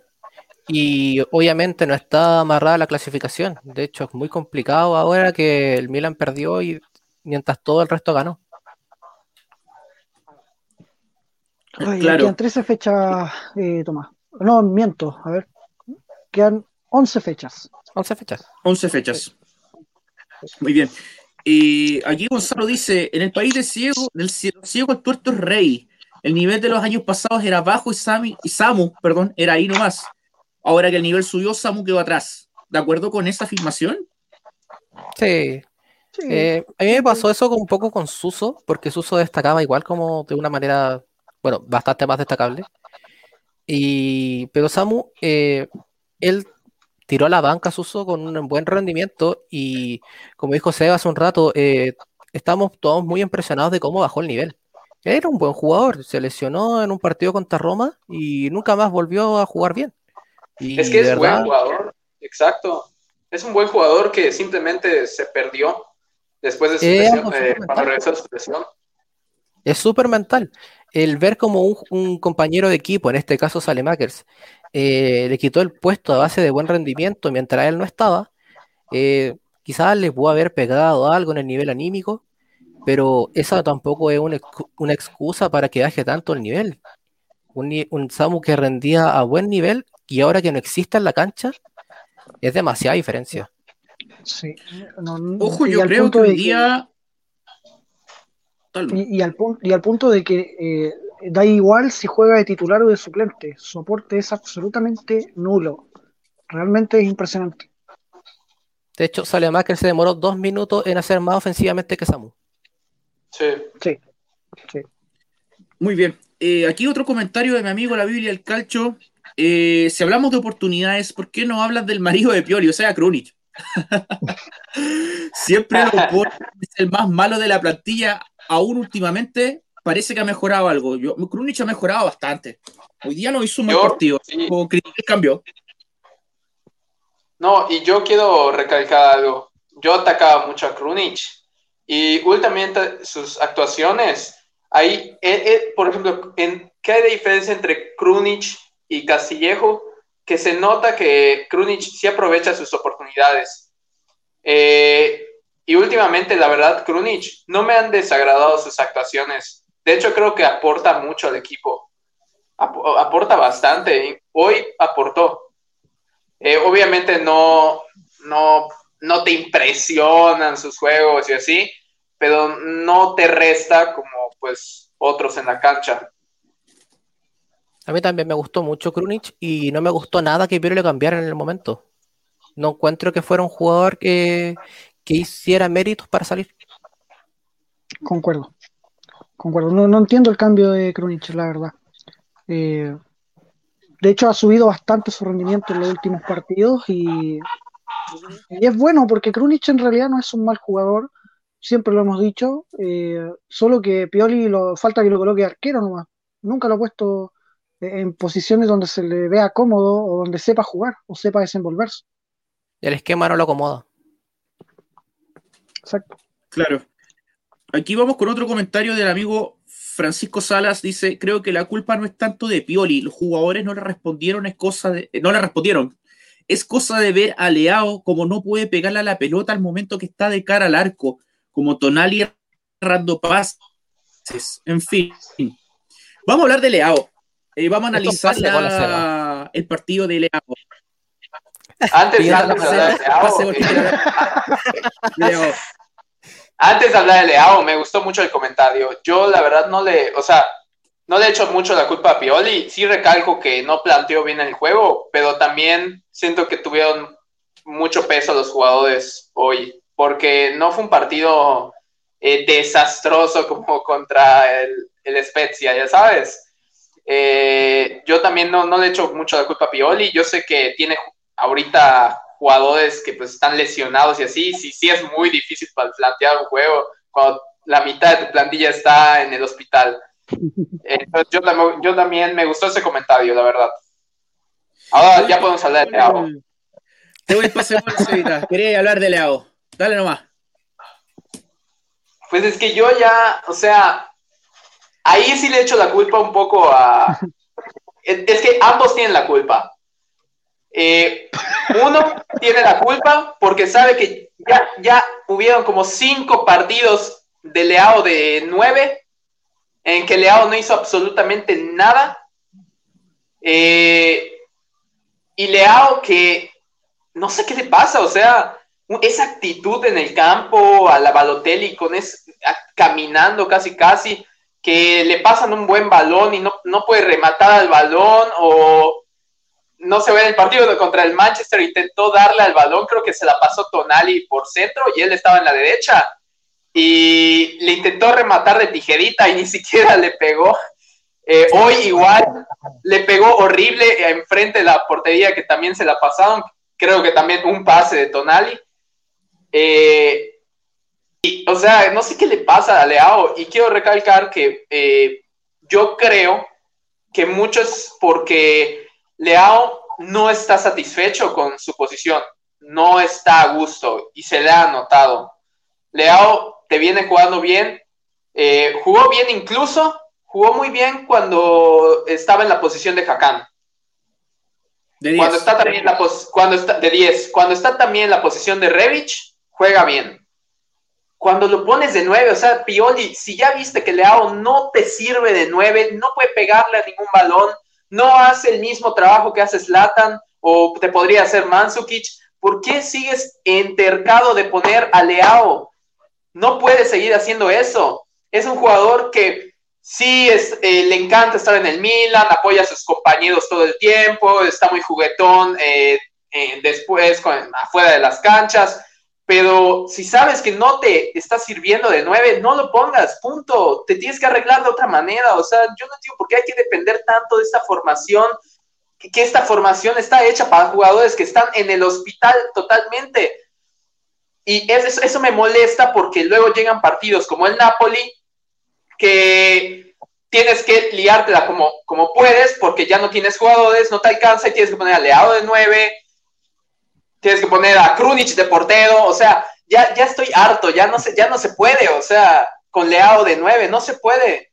[SPEAKER 3] Y obviamente no está amarrada la clasificación. De hecho, es muy complicado ahora que el Milan perdió y mientras todo el resto ganó.
[SPEAKER 4] claro. Quedan 13 fechas, eh, Tomás. No, miento. A ver. Quedan 11 fechas.
[SPEAKER 3] 11 fechas.
[SPEAKER 1] 11 fechas. Muy bien. Y aquí Gonzalo dice, en el país del ciego, del ciego el tuerto es rey. El nivel de los años pasados era bajo y, y Samu, perdón, era ahí nomás. Ahora que el nivel subió, Samu quedó atrás. ¿De acuerdo con esa afirmación?
[SPEAKER 3] Sí. Eh, a mí me pasó eso un poco con Suso, porque Suso destacaba igual como de una manera, bueno, bastante más destacable. Y, pero Samu, eh, él tiró a la banca Suso con un buen rendimiento y como dijo Seba hace un rato, eh, estamos todos muy impresionados de cómo bajó el nivel. Era un buen jugador, se lesionó en un partido contra Roma y nunca más volvió a jugar bien.
[SPEAKER 2] Es que es buen jugador, exacto. Es un buen jugador que simplemente se perdió después de su
[SPEAKER 3] Eh,
[SPEAKER 2] lesión, eh, cuando regresó de su lesión.
[SPEAKER 3] Es súper mental. El ver como un, un compañero de equipo, en este caso Salemakers, eh, le quitó el puesto a base de buen rendimiento mientras él no estaba, eh, quizás le pudo haber pegado algo en el nivel anímico, pero esa tampoco es una, excu- una excusa para que baje tanto el nivel. Un, un Samu que rendía a buen nivel y ahora que no existe en la cancha, es demasiada diferencia.
[SPEAKER 4] Sí. No, no-
[SPEAKER 1] Ojo,
[SPEAKER 4] y
[SPEAKER 1] yo
[SPEAKER 4] al
[SPEAKER 1] creo que
[SPEAKER 4] punto
[SPEAKER 1] hoy
[SPEAKER 4] de que-
[SPEAKER 1] día.
[SPEAKER 4] Y, y al, pun- y al punto de que eh, da igual si juega de titular o de suplente, su soporte es absolutamente nulo. Realmente es impresionante.
[SPEAKER 3] De hecho, Salemakers se demoró dos minutos en hacer más ofensivamente que Samu.
[SPEAKER 2] Sí.
[SPEAKER 4] Sí, sí.
[SPEAKER 1] Muy bien. Eh, aquí otro comentario de mi amigo La Biblia del Calcho. Eh, si hablamos de oportunidades, ¿por qué no hablas del marido de Pioli, o sea, Krunic? Siempre lo es el más malo de la plantilla, aún últimamente parece que ha mejorado algo. Yo, Krunic ha mejorado bastante. Hoy día no hizo un
[SPEAKER 2] Yo,
[SPEAKER 1] partido,
[SPEAKER 2] sí.
[SPEAKER 1] cambió.
[SPEAKER 2] No, y yo quiero recalcar algo. Yo atacaba mucho a Krunic y últimamente sus actuaciones, ahí, eh, eh, por ejemplo, en, ¿qué hay de diferencia entre Krunic y Castillejo? Que se nota que Krunic sí aprovecha sus oportunidades. Eh, y últimamente, la verdad, Krunic no me han desagradado sus actuaciones. De hecho, creo que aporta mucho al equipo. Ap- aporta bastante. Hoy aportó. Eh, obviamente no, no, no te impresionan sus juegos y así, pero no te resta como pues otros en la cancha.
[SPEAKER 3] A mí también me gustó mucho Krunic y no me gustó nada que Piero le cambiara en el momento. No encuentro que fuera un jugador que, que hiciera méritos para salir.
[SPEAKER 4] Concuerdo. Concuerdo. No, no entiendo el cambio de Krunic, la verdad. Eh, de hecho, ha subido bastante su rendimiento en los últimos partidos y, y es bueno porque Krunic en realidad no es un mal jugador, siempre lo hemos dicho, eh, solo que Pioli lo, falta que lo coloque arquero nomás. Nunca lo ha puesto en posiciones donde se le vea cómodo o donde sepa jugar o sepa desenvolverse.
[SPEAKER 3] El esquema no lo acomoda.
[SPEAKER 4] Exacto.
[SPEAKER 1] Claro. Aquí vamos con otro comentario del amigo Francisco Salas. Dice, creo que la culpa no es tanto de Pioli. Los jugadores no le respondieron, es cosa de... eh, No le respondieron. Es cosa de ver a Leao como no puede pegarle a la pelota al momento que está de cara al arco. Como Tonali errando pases. En fin. Vamos a hablar de Leao. Eh, vamos a analizar la- el partido de Leao.
[SPEAKER 2] Antes, antes de hablar de Leao, eh,
[SPEAKER 1] Leao.
[SPEAKER 2] antes de hablar de Leao, me gustó mucho el comentario. Yo la verdad no le, o sea, no le echo mucho la culpa a Pioli. Sí recalco que no planteó bien el juego, pero también siento que tuvieron mucho peso los jugadores hoy, porque no fue un partido eh, desastroso como contra el, el Spezia, ya sabes. Eh, yo también no, no le echo mucho la culpa a Pioli. Yo sé que tiene ahorita jugadores que pues están lesionados y así, sí, sí es muy difícil para plantear un juego cuando la mitad de tu plantilla está en el hospital. Entonces yo, tam- yo también me gustó ese comentario, la verdad. Ahora ya podemos hablar de Leao.
[SPEAKER 1] Te voy a pasar. Quería hablar de Leao. Dale nomás.
[SPEAKER 2] Pues es que yo ya, o sea, ahí sí le echo la culpa un poco a... Es que ambos tienen la culpa. Eh, uno tiene la culpa porque sabe que ya, ya hubieron como cinco partidos de Leao de nueve en que Leao no hizo absolutamente nada. Eh, y Leao que no sé qué le pasa, o sea, esa actitud en el campo, a la Balotelli con es, caminando casi casi, que le pasan un buen balón y no, no puede rematar al balón o no se ve en el partido contra el Manchester, intentó darle al balón, creo que se la pasó Tonali por centro y él estaba en la derecha y le intentó rematar de tijerita y ni siquiera le pegó. Eh, hoy igual le pegó horrible enfrente de la portería que también se la pasaron, creo que también un pase de Tonali. Eh, y, o sea, no sé qué le pasa a Leao y quiero recalcar que eh, yo creo que mucho es porque Leao no está satisfecho con su posición. no está a gusto y se le ha notado. Leao te viene jugando bien, eh, jugó bien incluso, jugó muy bien cuando estaba en la posición de Hakan. De cuando está también la cuando está de 10, cuando está también en la posición de Revich, juega bien. Cuando lo pones de 9, o sea, Pioli, si ya viste que Leao no te sirve de 9, no puede pegarle a ningún balón, no hace el mismo trabajo que hace Slatan o te podría hacer Mansukic, ¿por qué sigues entercado de poner a Leao? No puede seguir haciendo eso. Es un jugador que sí eh, le encanta estar en el Milan, apoya a sus compañeros todo el tiempo, está muy juguetón eh, eh, después afuera de las canchas, pero si sabes que no te está sirviendo de nueve, no lo pongas, punto. Te tienes que arreglar de otra manera. O sea, yo no entiendo por qué hay que depender tanto de esta formación, que, esta formación está hecha para jugadores que están en el hospital totalmente. Y eso, eso me molesta porque luego llegan partidos como el Napoli, que tienes que liártela como, como puedes, porque ya no tienes jugadores, no te alcanza y tienes que poner aliado de nueve tienes que poner a Krunic de portero, o sea, ya, ya estoy harto, ya no, se, ya no se puede, o sea, con Leao de nueve, no se puede.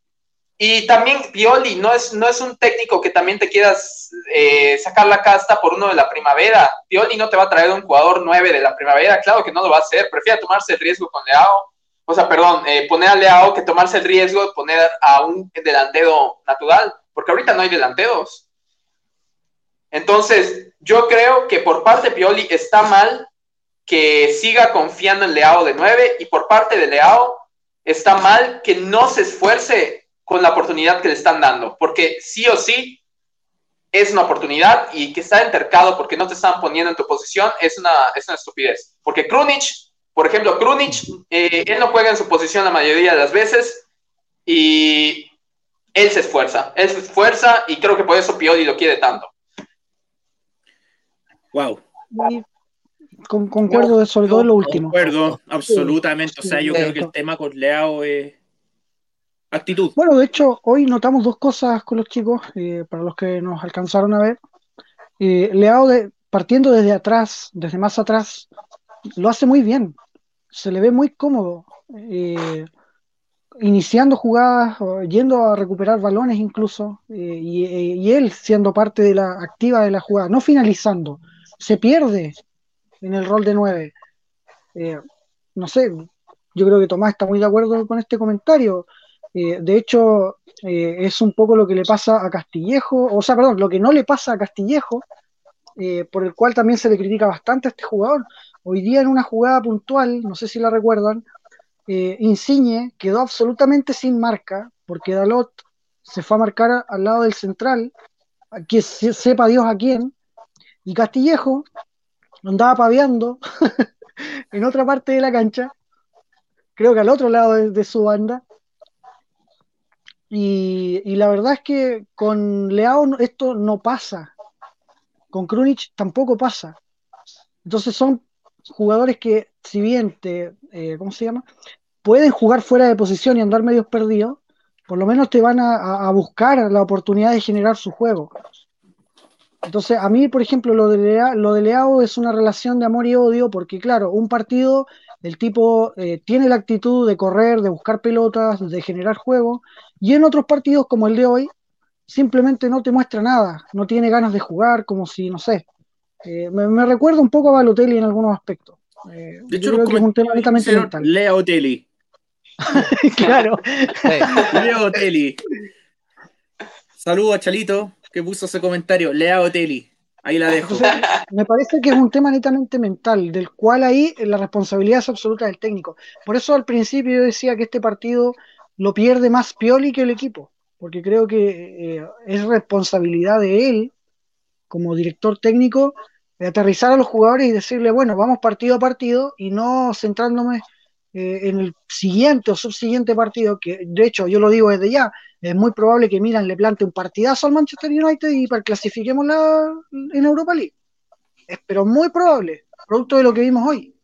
[SPEAKER 2] Y también Pioli no es, no es un técnico que también te quieras eh, sacar la casta por uno de la primavera. Pioli no te va a traer un jugador nueve de la primavera, claro que no lo va a hacer, prefiere tomarse el riesgo con Leao, o sea, perdón, eh, poner a Leao que tomarse el riesgo de poner a un delantero natural, porque ahorita no hay delanteros. Entonces, yo creo que por parte de Pioli está mal que siga confiando en Leao de 9 y por parte de Leao está mal que no se esfuerce con la oportunidad que le están dando, porque sí o sí es una oportunidad y que está entercado porque no te están poniendo en tu posición es una, es una estupidez. Porque Krunic, por ejemplo, Krunic, eh, él no juega en su posición la mayoría de las veces y él se esfuerza, él se esfuerza y creo que por eso Pioli lo quiere tanto.
[SPEAKER 1] Wow.
[SPEAKER 4] concuerdo sobre todo lo último.
[SPEAKER 1] Concuerdo, absolutamente. O sea, yo creo que el tema con Leao es actitud.
[SPEAKER 4] Bueno, de hecho, hoy notamos dos cosas con los chicos, eh, para los que nos alcanzaron a ver. Eh, Leao, de, partiendo desde atrás, desde más atrás, lo hace muy bien. Se le ve muy cómodo. Eh, iniciando jugadas, yendo a recuperar balones incluso, y, y, él siendo parte de la activa de la jugada, no finalizando, se pierde en el rol de nueve. Eh, no sé, yo creo que Tomás está muy de acuerdo con este comentario. Eh, de hecho, eh, es un poco lo que le pasa a Castillejo, o sea, perdón, lo que no le pasa a Castillejo, por el cual también se le critica bastante a este jugador. Hoy día en una jugada puntual, no sé si la recuerdan, Insigne quedó absolutamente sin marca, porque Dalot se fue a marcar al lado del central, que sepa Dios a quién, y Castillejo andaba paviando en otra parte de la cancha, creo que al otro lado de, su banda. Y, la verdad es que con Leao esto no pasa. Con Krunic tampoco pasa. Entonces son jugadores que, si bien te, eh, ¿cómo se llama? Pueden jugar fuera de posición y andar medios perdidos, por lo menos te van a buscar la oportunidad de generar su juego. Entonces, a mí, por ejemplo, lo de, Leao, lo de Leao es una relación de amor y odio, porque claro, un partido, el tipo eh, tiene la actitud de correr, de buscar pelotas, de generar juego, y en otros partidos como el de hoy, simplemente no te muestra nada, no tiene ganas de jugar, como si, no sé, eh, me, recuerda un poco a Balotelli en algunos aspectos.
[SPEAKER 1] Eh, de hecho, creo que es un tema netamente mental. Leo Telly.
[SPEAKER 4] claro.
[SPEAKER 1] Leo Telly. Saludos a Chalito que puso ese comentario, Lea Oteli. Ahí la dejo.
[SPEAKER 4] me parece que es un tema netamente mental, del cual ahí la responsabilidad es absoluta del técnico. Por eso al principio yo decía que este partido lo pierde más Pioli que el equipo, porque creo que eh, es responsabilidad de él, como director técnico, aterrizar a los jugadores y decirle, bueno, vamos partido a partido y no centrándome eh, en el siguiente o subsiguiente partido, que de hecho yo lo digo desde ya, es muy probable que Milan le plante un partidazo al Manchester United y clasifiquemos la, en Europa League. Es, pero muy probable, producto de lo que vimos hoy.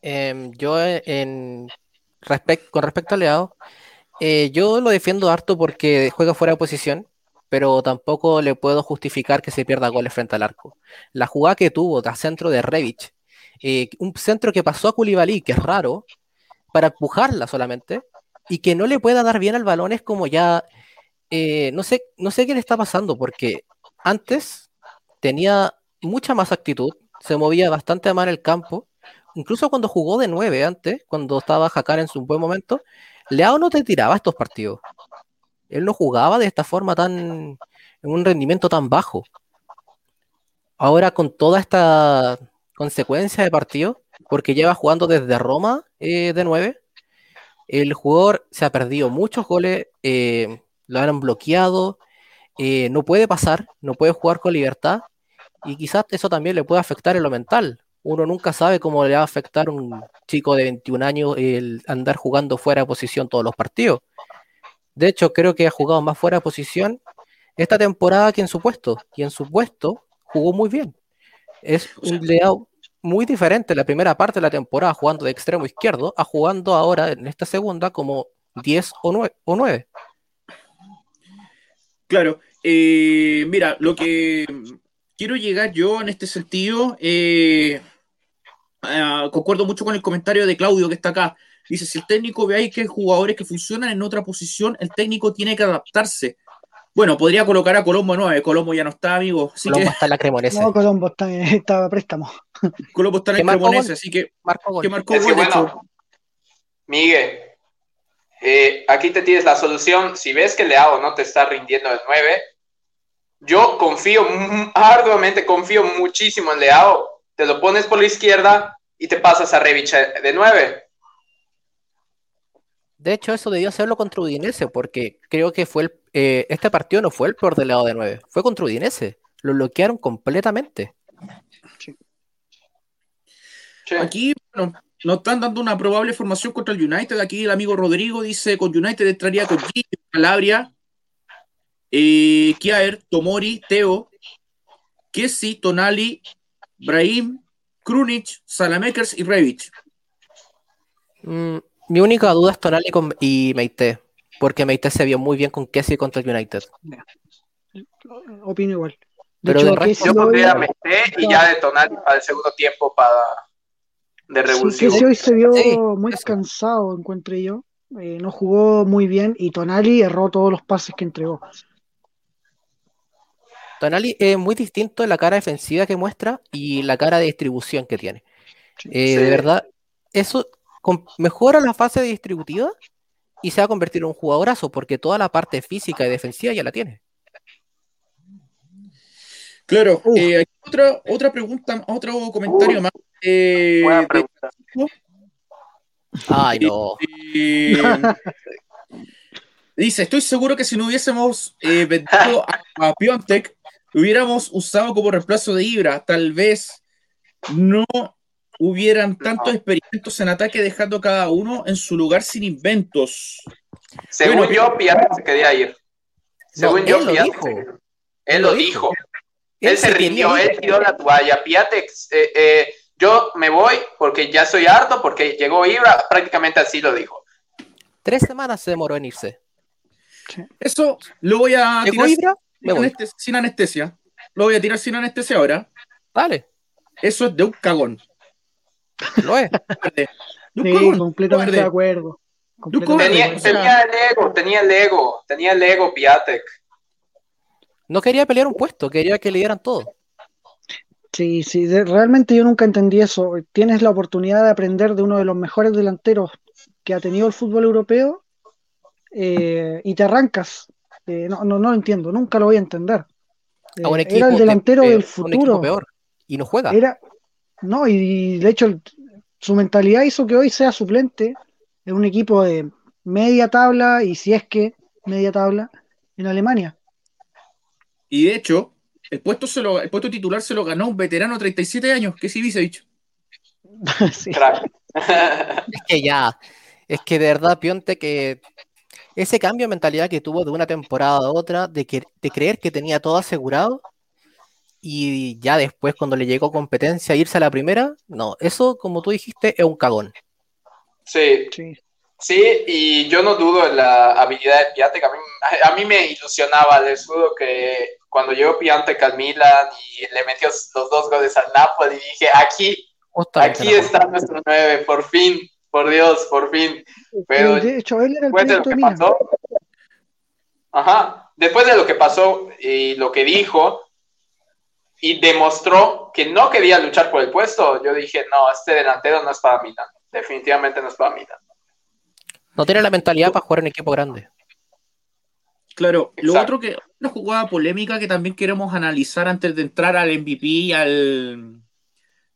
[SPEAKER 3] Em, yo en con respecto a Leao, eh, yo lo defiendo harto porque juega fuera de posición, pero tampoco le puedo justificar que se pierda goles frente al arco. La jugada que tuvo de centro de Revich, eh, un centro que pasó a Koulibaly, que es raro, para empujarla solamente, y que no le pueda dar bien al balón es como ya, eh, no, sé, no sé qué le está pasando, porque antes tenía mucha más actitud, se movía bastante mal el campo, incluso cuando jugó de 9 antes, cuando estaba Jacar en su buen momento, Leao no te tiraba estos partidos. Él no jugaba de esta forma tan, en un rendimiento tan bajo. Ahora con toda esta consecuencia de partido, porque lleva jugando desde Roma eh, de 9, el jugador se ha perdido muchos goles, eh, lo han bloqueado, eh, no puede pasar, no puede jugar con libertad y quizás eso también le puede afectar en lo mental. Uno nunca sabe cómo le va a afectar a un chico de 21 años el andar jugando fuera de posición todos los partidos. De hecho, creo que ha jugado más fuera de posición esta temporada que en su puesto. Y en su puesto jugó muy bien. Es un layout muy diferente la primera parte de la temporada jugando de extremo izquierdo a jugando ahora en esta segunda como 10 o 9. O 9.
[SPEAKER 1] Claro, eh, mira, lo que quiero llegar yo en este sentido, eh, ah, concuerdo mucho con el comentario de Claudio que está acá. Dice, si el técnico ve ahí que hay jugadores que funcionan en otra posición, el técnico tiene que adaptarse. Bueno, podría colocar a Colombo 9. Colombo ya no está, amigo. Así
[SPEAKER 3] Colombo
[SPEAKER 1] que...
[SPEAKER 3] está en la Cremonese.
[SPEAKER 4] No, Colombo está, estaba a préstamo.
[SPEAKER 1] Colombo está en
[SPEAKER 3] marcó
[SPEAKER 1] Cremonese, así que...
[SPEAKER 3] Marcó gol.
[SPEAKER 1] que marcó
[SPEAKER 2] Es
[SPEAKER 1] gol,
[SPEAKER 2] bueno, Miguel, eh, aquí te tienes la solución. Si ves que Leao no te está rindiendo el 9, yo confío mm, arduamente, confío muchísimo en Leao. Te lo pones por la izquierda y te pasas a Revich de 9.
[SPEAKER 3] De hecho, eso debió hacerlo contra Udinese, porque creo que fue el, eh, este partido no fue el peor del lado de 9, fue contra Udinese. Lo bloquearon completamente.
[SPEAKER 2] Sí.
[SPEAKER 1] Aquí bueno, nos están dando una probable formación contra el United. Aquí el amigo Rodrigo dice: con United entraría con Gigi, Calabria, eh, Kiaer, Tomori, Teo, Kessi, Tonali, Brahim, Krunic, Salamekers y Revich.
[SPEAKER 3] Mm, mi única duda es Tonali con- y Meite, porque Meite se vio muy bien con Kessie contra el United.
[SPEAKER 4] Opino igual. De
[SPEAKER 3] Pero
[SPEAKER 4] hecho,
[SPEAKER 3] resto-
[SPEAKER 2] Yo pondría a Mete y ya detonar para el segundo tiempo para de
[SPEAKER 4] sí,
[SPEAKER 2] revulsivo.
[SPEAKER 4] Kessie hoy se vio
[SPEAKER 3] Sí,
[SPEAKER 4] muy
[SPEAKER 3] eso.
[SPEAKER 4] cansado, encuentré yo. Eh, no jugó muy bien y Tonali erró todos los pases que entregó.
[SPEAKER 3] Tonali es muy distinto en la cara defensiva que muestra y la cara de distribución que tiene. Eh,
[SPEAKER 2] Sí.
[SPEAKER 3] De verdad, eso mejora la fase distributiva y se va a convertir en un jugadorazo, porque toda la parte física y defensiva ya la tiene.
[SPEAKER 1] Claro, eh, aquí otra, otra pregunta, otro comentario
[SPEAKER 2] Uf.
[SPEAKER 1] más. eh,
[SPEAKER 2] Buena
[SPEAKER 1] de-
[SPEAKER 2] pregunta.
[SPEAKER 3] Ay, no.
[SPEAKER 1] Eh, dice, estoy seguro que si no hubiésemos eh, vendido a, a Piontek, lo hubiéramos usado como reemplazo de Ibra. Tal vez no hubieran tantos experimentos en ataque dejando cada uno en su lugar sin inventos.
[SPEAKER 2] Según
[SPEAKER 1] Bueno,
[SPEAKER 2] yo, Piatek se quería ir. Según
[SPEAKER 3] No,
[SPEAKER 2] yo,
[SPEAKER 3] él lo dijo.
[SPEAKER 2] Él lo dijo. Él,
[SPEAKER 3] Él
[SPEAKER 2] se
[SPEAKER 3] se
[SPEAKER 2] rindió, él tiró la toalla. Piatek, eh, eh, yo me voy porque ya soy harto, porque llegó Ibra, prácticamente así lo dijo.
[SPEAKER 3] Tres semanas se demoró en irse.
[SPEAKER 1] Eso lo voy a tirar
[SPEAKER 3] Ibra,
[SPEAKER 1] sin, anestesia, sin anestesia. Lo voy a tirar sin anestesia ahora.
[SPEAKER 3] Dale,
[SPEAKER 1] Eso es de un cagón.
[SPEAKER 3] lo es.
[SPEAKER 4] Sí, completamente de acuerdo. Completamente de
[SPEAKER 2] Tenía,
[SPEAKER 4] acuerdo.
[SPEAKER 2] tenía el ego, tenía el ego, tenía el ego Piatek.
[SPEAKER 3] No quería pelear un puesto, quería que le dieran todo.
[SPEAKER 4] Sí, sí, de- realmente yo nunca entendí eso. Tienes la oportunidad de aprender de uno de los mejores delanteros que ha tenido el fútbol europeo eh, y te arrancas. Eh, no, no, no lo entiendo, nunca lo voy a entender.
[SPEAKER 3] A un
[SPEAKER 4] Eh,
[SPEAKER 3] equipo
[SPEAKER 4] era el
[SPEAKER 3] de-
[SPEAKER 4] delantero del
[SPEAKER 3] un equipo
[SPEAKER 4] futuro.
[SPEAKER 3] peor. Y no juega.
[SPEAKER 4] Era, no, y de hecho el- su mentalidad hizo que hoy sea suplente en un equipo de media tabla y si es que media tabla en Alemania.
[SPEAKER 1] Y de hecho, el puesto, se lo, el puesto titular se lo ganó un veterano de 37 años, que es Ibisevic.
[SPEAKER 4] Sí.
[SPEAKER 3] Es que ya, es que de verdad, Pionte, que ese cambio de mentalidad que tuvo de una temporada a otra, de, que, de creer que tenía todo asegurado, y ya después, cuando le llegó competencia, irse a la primera, no, eso, como tú dijiste, es un cagón.
[SPEAKER 2] sí,
[SPEAKER 4] Sí.
[SPEAKER 2] Sí, y yo no dudo en la habilidad de Piatek. A mí, a mí me ilusionaba, les dudo que cuando llegó Piatek al Milan y le metió los dos goles al Napoli, dije, aquí, aquí está nuestro 9, por fin, por Dios, por fin. Pero
[SPEAKER 4] de hecho, él era el
[SPEAKER 2] después de lo que pasó, ajá, después de lo que pasó y lo que dijo, y demostró que no quería luchar por el puesto, yo dije, no, este delantero no es para Milan, definitivamente no es para Milan.
[SPEAKER 3] No tiene la mentalidad para jugar en equipo grande.
[SPEAKER 1] Claro, lo otro que, una jugada polémica que también queremos analizar antes de entrar al MVP y al,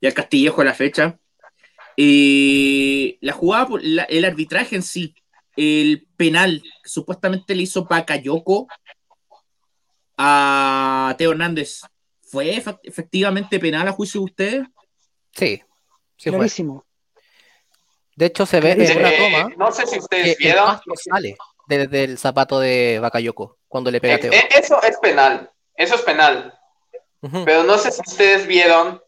[SPEAKER 1] y al Castillejo a la fecha. Eh, la jugada, el arbitraje en sí, el penal que supuestamente le hizo Pacayoko a Teo Hernández, ¿fue efectivamente penal a juicio de ustedes?
[SPEAKER 3] Sí, sí
[SPEAKER 4] Clarísimo.
[SPEAKER 3] De hecho, se ve en una toma.
[SPEAKER 2] No sé si ustedes vieron.
[SPEAKER 3] sale desde el zapato de Bakayoko cuando le pega a
[SPEAKER 2] Teo. Eh, eso es penal. Eso es penal. Pero no sé si ustedes vieron.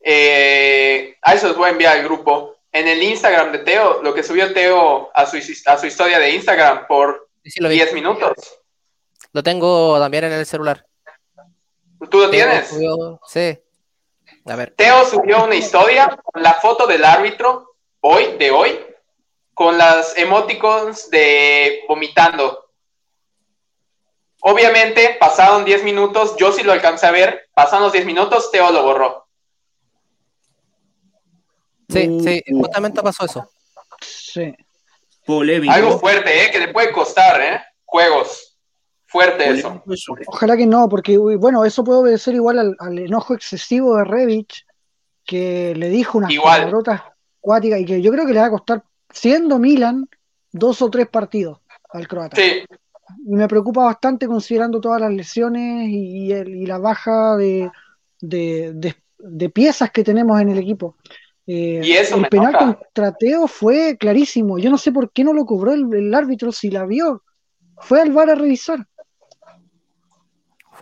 [SPEAKER 2] Eh, a eso os voy a enviar al grupo. En el Instagram de Teo, lo que subió Teo a su, a su historia de Instagram por 10 minutos.
[SPEAKER 3] Lo tengo también en el celular.
[SPEAKER 2] ¿Tú lo tienes?
[SPEAKER 3] Sí. A ver.
[SPEAKER 2] Teo subió una historia con la foto del árbitro hoy, de hoy, con las emoticons de vomitando. Obviamente, pasaron 10 minutos, yo sí lo alcancé a ver, pasaron los 10 minutos, Teo lo borró.
[SPEAKER 3] Sí, sí, justamente pasó eso.
[SPEAKER 4] Sí.
[SPEAKER 1] Polémico.
[SPEAKER 2] Algo fuerte, ¿eh? Que le puede costar, ¿eh? Juegos. Fuerte eso.
[SPEAKER 4] Ojalá que no, porque, bueno, eso puede obedecer igual al, enojo excesivo de Revich, que le dijo unas palabrotas y que yo creo que le va a costar, siendo Milan, dos o tres partidos al croata.
[SPEAKER 2] Sí.
[SPEAKER 4] Y me preocupa bastante considerando todas las lesiones y, la baja de, piezas que tenemos en el equipo.
[SPEAKER 2] Eh, y eso
[SPEAKER 4] el penal contra Teo fue clarísimo. Yo no sé por qué no lo cobró el, árbitro si la vio. Fue al bar a revisar.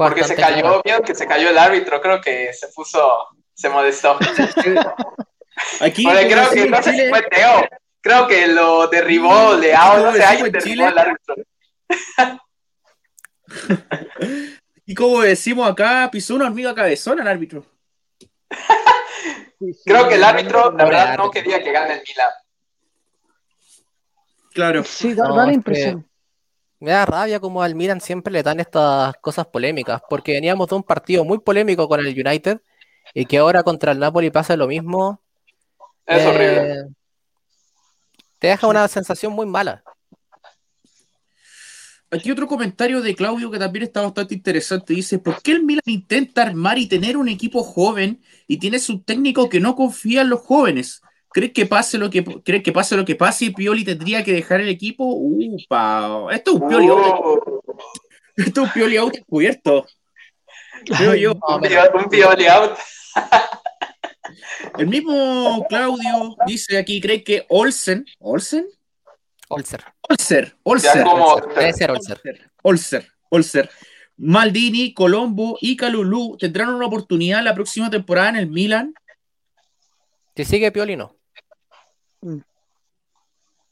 [SPEAKER 2] Porque se cayó, vieron que se cayó el árbitro, creo que se puso, se molestó.
[SPEAKER 1] Aquí,
[SPEAKER 2] creo que no sé si fue Teo. Creo que lo derribó Leao, no sé, alguien derribó al árbitro.
[SPEAKER 1] y como decimos acá, pisó una hormiga cabezona el árbitro.
[SPEAKER 2] Creo que el árbitro, la verdad, no quería que gane el Milan.
[SPEAKER 1] Claro.
[SPEAKER 4] Sí, da, la impresión.
[SPEAKER 3] Me da rabia como al Milan siempre le dan estas cosas polémicas, porque veníamos de un partido muy polémico con el United y que ahora contra el Napoli pasa lo mismo.
[SPEAKER 2] Es horrible. Eh,
[SPEAKER 3] te deja una sensación muy mala.
[SPEAKER 1] Aquí otro comentario de Claudio que también está bastante interesante. Dice, ¿por qué el Milan intenta armar y tener un equipo joven y tiene su técnico que no confía en los jóvenes? ¿Crees que pase lo que cree que pase lo que pase y Pioli tendría que dejar el equipo? Upa, esto es un Pioli out. Esto es un Pioli out descubierto.
[SPEAKER 2] yo. un Pioli out.
[SPEAKER 1] El mismo Claudio dice aquí, cree que Olsen, ¿Olsen?
[SPEAKER 3] Olser.
[SPEAKER 1] Olser, Olser.
[SPEAKER 3] Debe ser Olser.
[SPEAKER 1] Olser, Olser. Maldini, Colombo y Calulú tendrán una oportunidad la próxima temporada en el Milan.
[SPEAKER 3] Si sigue Piolino.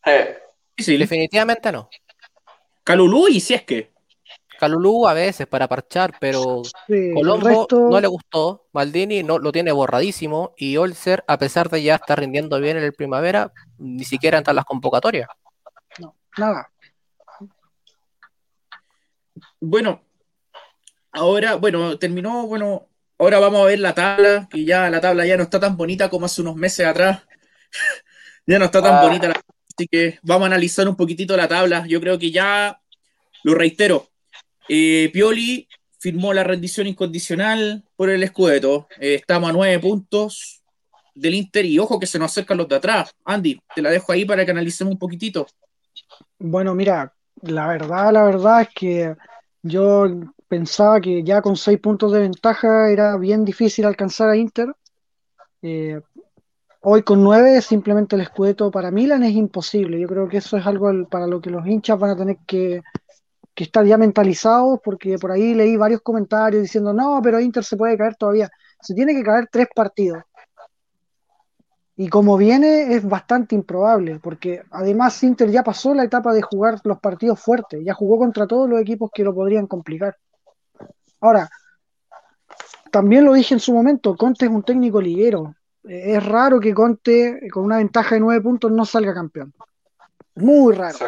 [SPEAKER 2] Eh.
[SPEAKER 1] Sí,
[SPEAKER 3] Definitivamente no.
[SPEAKER 1] Calulú y si es que.
[SPEAKER 3] Calulú a veces para parchar, pero Colombo no le gustó, Maldini no lo tiene borradísimo y Olser, a pesar de ya estar rindiendo bien en el primavera, ni siquiera entra en las convocatorias.
[SPEAKER 4] No, nada.
[SPEAKER 1] Bueno, ahora, bueno, terminó, bueno, ahora vamos a ver la tabla, que ya la tabla ya no está tan bonita como hace unos meses atrás. ya no está tan ah. bonita la así que vamos a analizar un poquitito la tabla. Yo creo que ya, lo reitero, eh, Pioli firmó la rendición incondicional por el Scudetto. Eh, estamos a nueve puntos del Inter y ojo que se nos acercan los de atrás. Andy, te la dejo ahí para que analicemos un poquitito.
[SPEAKER 4] Bueno, mira, la verdad, la verdad es que yo pensaba que ya con seis puntos de ventaja era bien difícil alcanzar a Inter. Eh, hoy con nueve, simplemente el Scudetto para Milan es imposible. Yo creo que eso es algo para lo que los hinchas van a tener que que están ya mentalizados, porque por ahí leí varios comentarios diciendo, no, pero Inter se puede caer todavía. Se tiene que caer tres partidos. Y como viene es bastante improbable, porque además Inter ya pasó la etapa de jugar los partidos fuertes, ya jugó contra todos los equipos que lo podrían complicar. Ahora, también lo dije en su momento, Conte es un técnico liguero. Es raro que Conte con una ventaja de nueve puntos no salga campeón. Muy raro.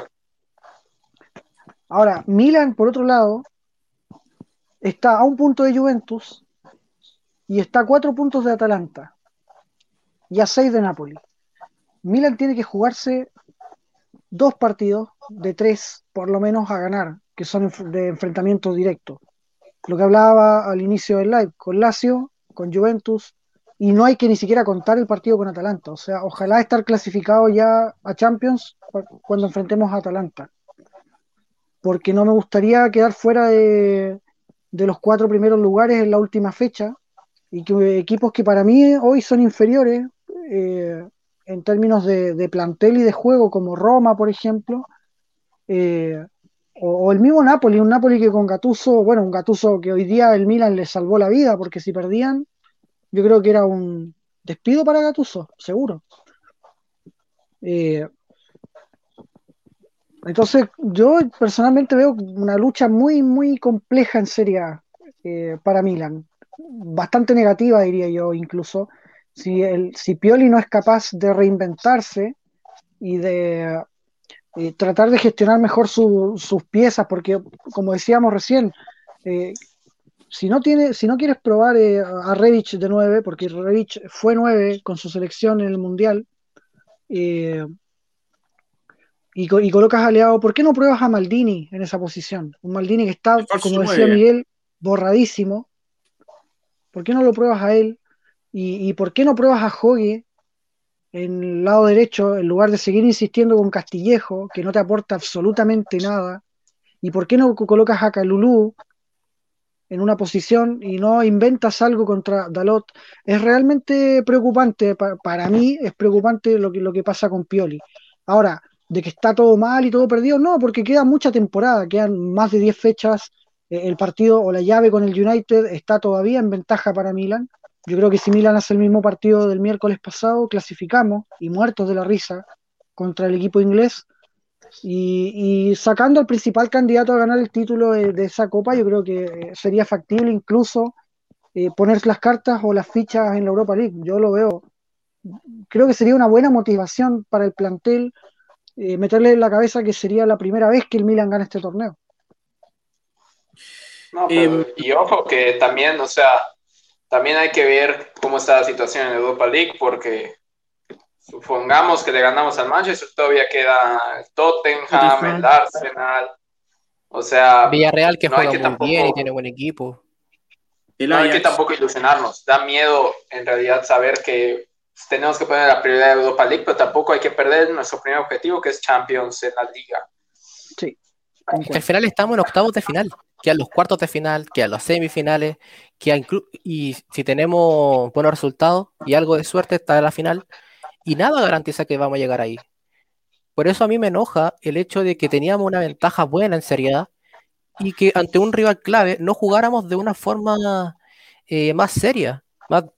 [SPEAKER 4] Ahora, Milan, por otro lado, está a un punto de Juventus y está a cuatro puntos de Atalanta y a seis de Napoli. Milan tiene que jugarse dos partidos de tres, por lo menos, a ganar, que son de enfrentamiento directo. Lo que hablaba al inicio del live, con Lazio, con Juventus, y no hay que ni siquiera contar el partido con Atalanta. O sea, ojalá estar clasificado ya a Champions cuando enfrentemos a Atalanta. Porque no me gustaría quedar fuera de, de los cuatro primeros lugares en la última fecha y que equipos que para mí hoy son inferiores eh, en términos de, plantel y de juego, como Roma, por ejemplo, eh, o, el mismo Napoli, un Napoli que con Gatuso, bueno, un Gatuso que hoy día el Milan le salvó la vida, porque si perdían, yo creo que era un despido para Gatuso, seguro. Eh, entonces, yo personalmente veo una lucha muy, muy compleja en Serie A eh, para Milan. Bastante negativa, diría yo, incluso. Si, el, si Pioli no es capaz de reinventarse y de eh, tratar de gestionar mejor sus piezas, porque, como decíamos recién, si, no tiene, si no quieres probar a Revich de 9, porque Revich fue 9 con su selección en el Mundial, y, colocas aliado, ¿por qué no pruebas a Maldini en esa posición? Un Maldini que está, como decía Miguel, borradísimo. ¿Por qué no lo pruebas a él? ¿Y, por qué no pruebas a Hogue en el lado derecho en lugar de seguir insistiendo con Castillejo, que no te aporta absolutamente nada? ¿Y por qué no colocas a Calulú en una posición y no inventas algo contra Dalot? Es realmente preocupante, para, mí es preocupante lo que, lo que pasa con Pioli. Ahora, de que está todo mal y todo perdido, no, porque queda mucha temporada, quedan más de 10 fechas, eh, el partido o la llave con el United está todavía en ventaja para Milan. Yo creo que si Milan hace el mismo partido del miércoles pasado, clasificamos y muertos de la risa contra el equipo inglés. Y, sacando al principal candidato a ganar el título de, esa copa, yo creo que eh, sería factible incluso eh, poner las cartas o las fichas en la Europa League. Yo lo veo. Creo que sería una buena motivación para el plantel eh, meterle en la cabeza que sería la primera vez que el Milan gana este torneo.
[SPEAKER 2] Em, y ojo que también, o sea, también hay que ver cómo está la situación en Europa League, porque supongamos que le ganamos al Manchester, todavía queda el Tottenham, el Arsenal, o sea...
[SPEAKER 3] Villarreal que juega muy bien y tiene buen equipo.
[SPEAKER 2] No hay que tampoco ilusionarnos, da miedo en realidad saber que tenemos que poner la prioridad de Europa League, pero tampoco hay que perder nuestro primer objetivo, que es Champions en la liga.
[SPEAKER 3] Sí. al final estamos en octavos de final, que a los cuartos de final, que a los semifinales, que y si tenemos buenos resultados y algo de suerte está en la final, y nada garantiza que vamos a llegar ahí. Por eso a mí me enoja el hecho de que teníamos una ventaja buena en seriedad y que ante un rival clave no jugáramos de una forma eh, más seria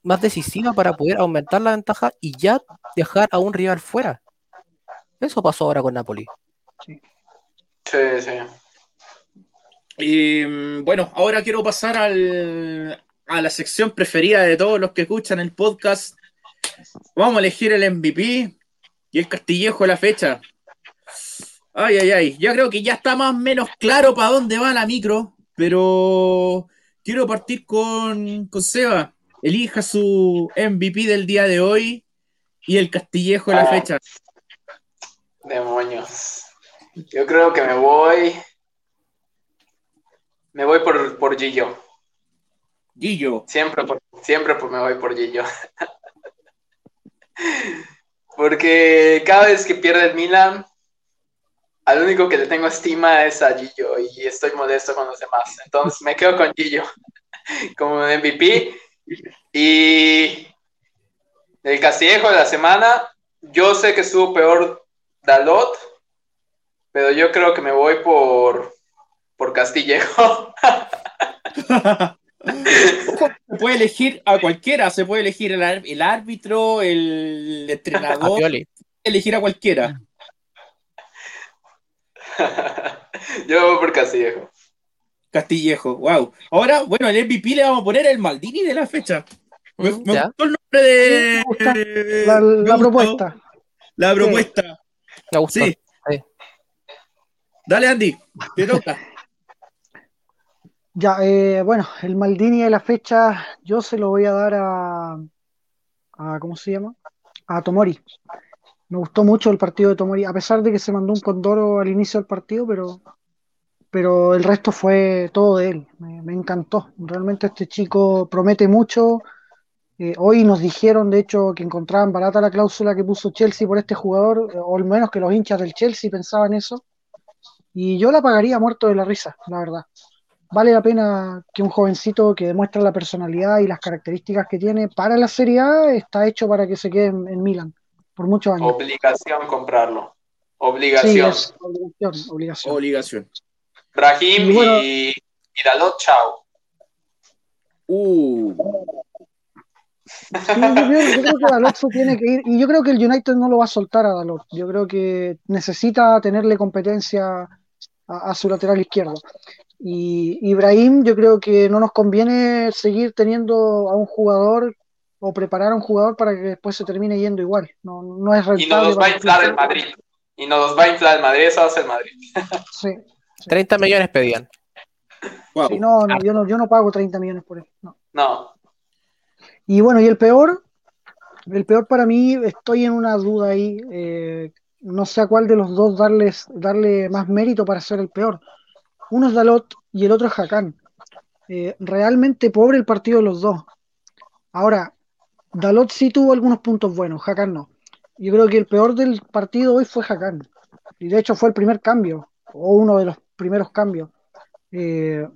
[SPEAKER 3] más, decisiva para poder aumentar la ventaja y ya dejar a un rival fuera. Eso pasó ahora con Napoli.
[SPEAKER 2] Sí, sí.
[SPEAKER 1] Y mm, bueno, ahora quiero pasar al, a la sección preferida de todos los que escuchan el podcast. Vamos a elegir el MVP y el Castillejo de la fecha. Ay, ay, ay. Ya creo que ya está más o menos claro para dónde va la micro, pero quiero partir con, con Seba elija su MVP del día de hoy y el Castillejo de la ah. fecha.
[SPEAKER 2] Demonios. Yo creo que me voy. Me voy por, por Gillo.
[SPEAKER 1] Gillo.
[SPEAKER 2] Siempre, siempre me voy por Gillo. Porque cada vez que pierde el Milan, al único que le tengo estima es a Gillo y estoy modesto con los demás. Entonces me quedo con Gillo como MVP y el Castillejo de la semana, yo sé que estuvo peor Dalot, pero yo creo que me voy por, por Castillejo.
[SPEAKER 1] puede elegir a cualquiera, se puede elegir el, el árbitro, el entrenador, elegir a cualquiera.
[SPEAKER 2] Yo por Castillejo.
[SPEAKER 1] Castillejo, wow. Ahora, bueno, el MVP le vamos a poner el Maldini de la fecha. Me, mm, gustó el nombre de.
[SPEAKER 4] la, propuesta.
[SPEAKER 1] La propuesta. Me gustó. Sí. Dale, Andy, te toca.
[SPEAKER 4] Ya, eh, bueno, el Maldini de la fecha, yo se lo voy a dar a, a. ¿Cómo se llama? A Tomori. Me gustó mucho el partido de Tomori, a pesar de que se mandó un condoro al inicio del partido, pero pero el resto fue todo de él. Me, encantó. Realmente este chico promete mucho. Eh, hoy nos dijeron, de hecho, que encontraban barata la cláusula que puso Chelsea por este jugador, eh, o al menos que los hinchas del Chelsea pensaban eso. Y yo la pagaría muerto de la risa, la verdad. Vale la pena que un jovencito que demuestra la personalidad y las características que tiene para la Serie A está hecho para que se quede en, en Milan por muchos años.
[SPEAKER 2] Obligación comprarlo. Obligación.
[SPEAKER 4] Sí, obligación, obligación.
[SPEAKER 1] Obligación.
[SPEAKER 2] Brahim y, Dalot, chao.
[SPEAKER 1] Uh.
[SPEAKER 4] yo, creo, que Dalot se tiene que ir y yo creo que el United no lo va a soltar a Dalot. Yo creo que necesita tenerle competencia a, su lateral izquierdo. Y Ibrahim, yo creo que no nos conviene seguir teniendo a un jugador o preparar a un jugador para que después se termine yendo igual. No, no es rentable.
[SPEAKER 2] Y no nos va a inflar el Madrid. Y no nos va a inflar el Madrid, eso hace el Madrid.
[SPEAKER 4] sí.
[SPEAKER 3] 30 millones pedían.
[SPEAKER 4] no, no, yo no, yo no pago 30 millones por él. No.
[SPEAKER 2] no.
[SPEAKER 4] Y bueno, y el peor, el peor para mí, estoy en una duda ahí. Eh, no sé a cuál de los dos darles, darle más mérito para ser el peor. Uno es Dalot y el otro es Hakan. Eh, realmente pobre el partido de los dos. Ahora, Dalot sí tuvo algunos puntos buenos, Hakan no. Yo creo que el peor del partido hoy fue Hakan. Y de hecho fue el primer cambio, o uno de los primeros cambios. Eh,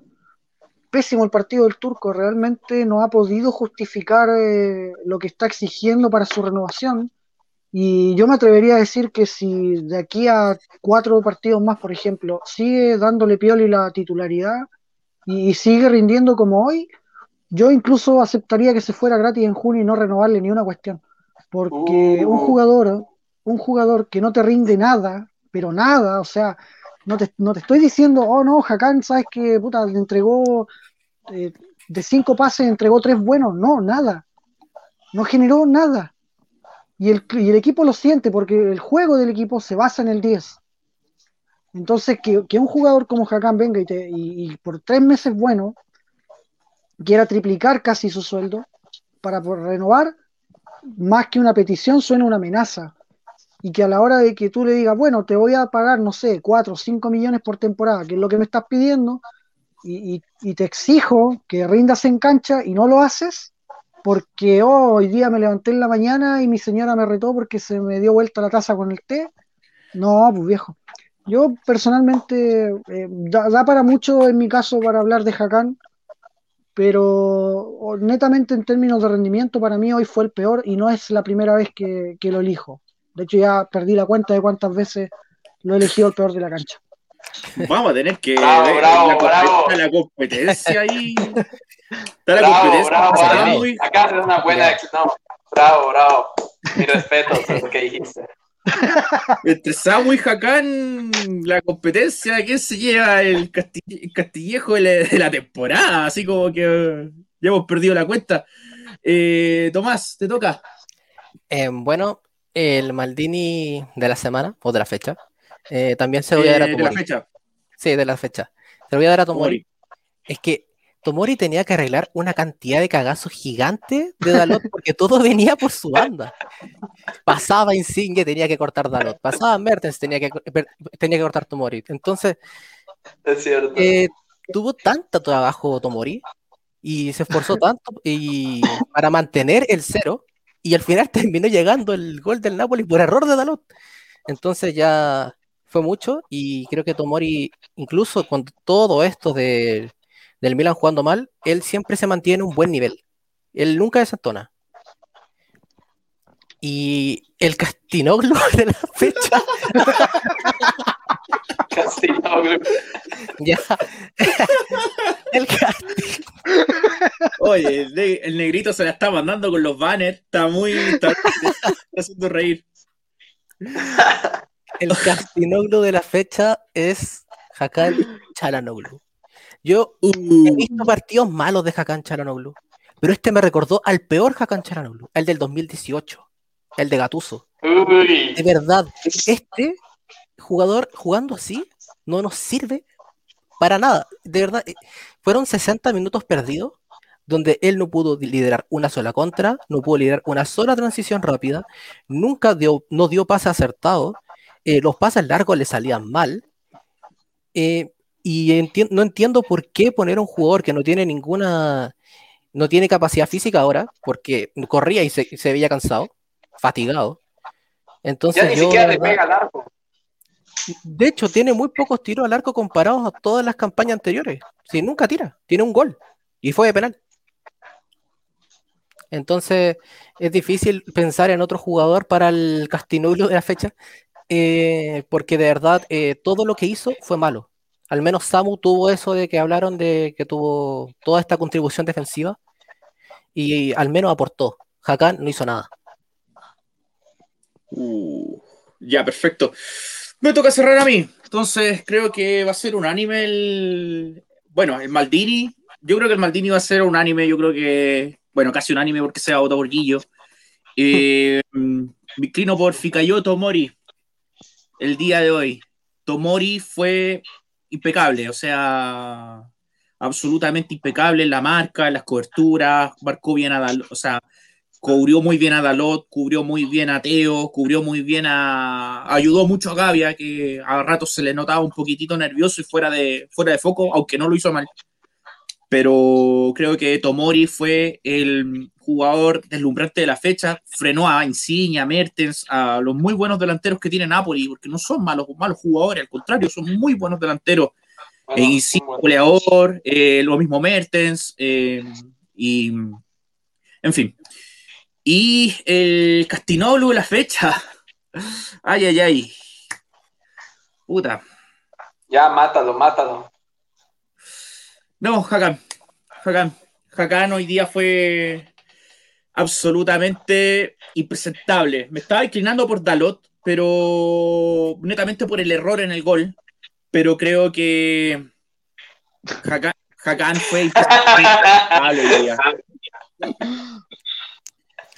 [SPEAKER 4] pésimo el partido del turco, realmente no ha podido justificar eh, lo que está exigiendo para su renovación. Y yo me atrevería a decir que si de aquí a cuatro partidos más, por ejemplo, sigue dándole Pioli la titularidad y, sigue rindiendo como hoy, yo incluso aceptaría que se fuera gratis en junio y no renovarle ni una cuestión. Porque un uh. jugador, un jugador que no te rinde nada, pero nada, o sea, no te, estoy diciendo, oh no, Hakan, ¿sabes que puta, le entregó eh, de cinco pases, entregó tres buenos? No, nada. No generó nada. Y el, el, equipo lo siente porque el juego del equipo se basa en el 10. Entonces, que, un jugador como Hakan venga y, y, por tres meses bueno quiera triplicar casi su sueldo para renovar, más que una petición, suena una amenaza y que a la hora de que tú le digas, bueno, te voy a pagar, no sé, 4 o 5 millones por temporada, que es lo que me estás pidiendo, y, te exijo que rindas en cancha y no lo haces, porque oh, hoy día me levanté en la mañana y mi señora me retó porque se me dio vuelta la taza con el té. No, pues viejo. Yo personalmente, eh, da, para mucho en mi caso para hablar de Hakan, pero netamente en términos de rendimiento para mí hoy fue el peor y no es la primera vez que lo elijo. De hecho, ya perdí la cuenta de cuántas veces lo he elegido el peor de la cancha.
[SPEAKER 1] Vamos a tener que
[SPEAKER 2] bravo, ver bravo, la, bravo.
[SPEAKER 1] la, competencia ahí.
[SPEAKER 2] Está la bravo, competencia. Bravo, muy... Acá haces una buena. No, bravo, bravo. Mi respeto por lo que dijiste.
[SPEAKER 1] Entre Samu y Hakan, la competencia, ¿quién se lleva el, castillejo de la, temporada? Así como que ya hemos perdido la cuenta. Eh, Tomás, te toca.
[SPEAKER 3] Eh, bueno, el Maldini de la semana o de la fecha. Eh, también se lo voy a dar a Tomori.
[SPEAKER 1] ¿De la fecha?
[SPEAKER 3] Sí, de la fecha. Se lo voy a dar a Tomori. Es que Tomori tenía que arreglar una cantidad de cagazos gigantes de Dalot porque todo venía por su banda. Pasaba Insigne, tenía que cortar Dalot. Pasaba Mertens, tenía que, tenía que cortar Tomori. Entonces,
[SPEAKER 2] es cierto.
[SPEAKER 3] Eh, tuvo tanto trabajo Tomori y se esforzó tanto y para mantener el cero y al final terminó llegando el gol del Napoli por error de Dalot. Entonces ya fue mucho y creo que Tomori, incluso con todo esto de, del Milan jugando mal, él siempre se mantiene un buen nivel. Él nunca desentona. Y el Castinoglo de la fecha.
[SPEAKER 2] Castinoglu.
[SPEAKER 3] Ya. el Casti-
[SPEAKER 1] Oye, el, ne- el negrito se la está mandando con los banners. Está muy. Está, está haciendo reír.
[SPEAKER 3] El Castinoglu de la fecha es Hakan Chalanoglu. Yo he
[SPEAKER 1] Uh,
[SPEAKER 3] visto partidos malos de Hakan Chalanoglu, pero este me recordó al peor Hakan Chalanoglu, el del 2018, el de Gatuso. De verdad, este jugador jugando así no nos sirve para nada. De verdad, eh, fueron 60 minutos perdidos donde él no pudo liderar una sola contra, no pudo liderar una sola transición rápida, nunca dio, no dio pases acertados, eh, los pases largos le salían mal. eh, y enti- no entiendo por qué poner a un jugador que no tiene ninguna, no tiene capacidad física ahora, porque corría y se, se veía cansado, fatigado. Entonces
[SPEAKER 2] Ya ni
[SPEAKER 3] yo,
[SPEAKER 2] siquiera le pega al arco.
[SPEAKER 3] de hecho, tiene muy pocos tiros al arco comparados a todas las campañas anteriores. Si nunca tira, tiene un gol y fue de penal. Entonces, es difícil pensar en otro jugador para el Castinoglu de la fecha, eh, porque de verdad eh, todo lo que hizo fue malo. Al menos Samu tuvo eso de que hablaron de que tuvo toda esta contribución defensiva y al menos aportó. Hakan no hizo nada.
[SPEAKER 1] uh, ya, perfecto. Me toca cerrar a mí. Entonces, creo que va a ser un anime el. Bueno, el Maldini. Yo creo que el Maldini va a ser un anime. Yo creo que. Bueno, casi un anime porque se ha votado por Guillo. Eh, me inclino por Fikayo Tomori el día de hoy. Tomori fue impecable, o sea, absolutamente impecable en la marca, en las coberturas, marcó bien a Dalot, o sea, cubrió muy bien a Dalot, cubrió muy bien a Teo, cubrió muy bien a. ayudó mucho a Gavia, que a ratos se le notaba un poquitito nervioso y fuera de, fuera de foco, aunque no lo hizo mal. Pero creo que Tomori fue el jugador deslumbrante de la fecha, frenó a Insigne, a Mertens, a los muy buenos delanteros que tiene Napoli, porque no son malos, malos jugadores, al contrario, son muy buenos delanteros.
[SPEAKER 2] Bueno,
[SPEAKER 1] Eh,
[SPEAKER 2] un
[SPEAKER 1] Insigne, goleador, eh, lo mismo Mertens, eh, y en fin. Y el Castinoglu de la fecha. Ay, ay, ay. Puta.
[SPEAKER 2] Ya, mátalo, mátalo.
[SPEAKER 1] No, Hakan. Hakan. Hakan hoy día fue absolutamente impresentable. Me estaba inclinando por Dalot, pero netamente por el error en el gol. Pero creo que Hakan, Hakan fue impresentable hoy día.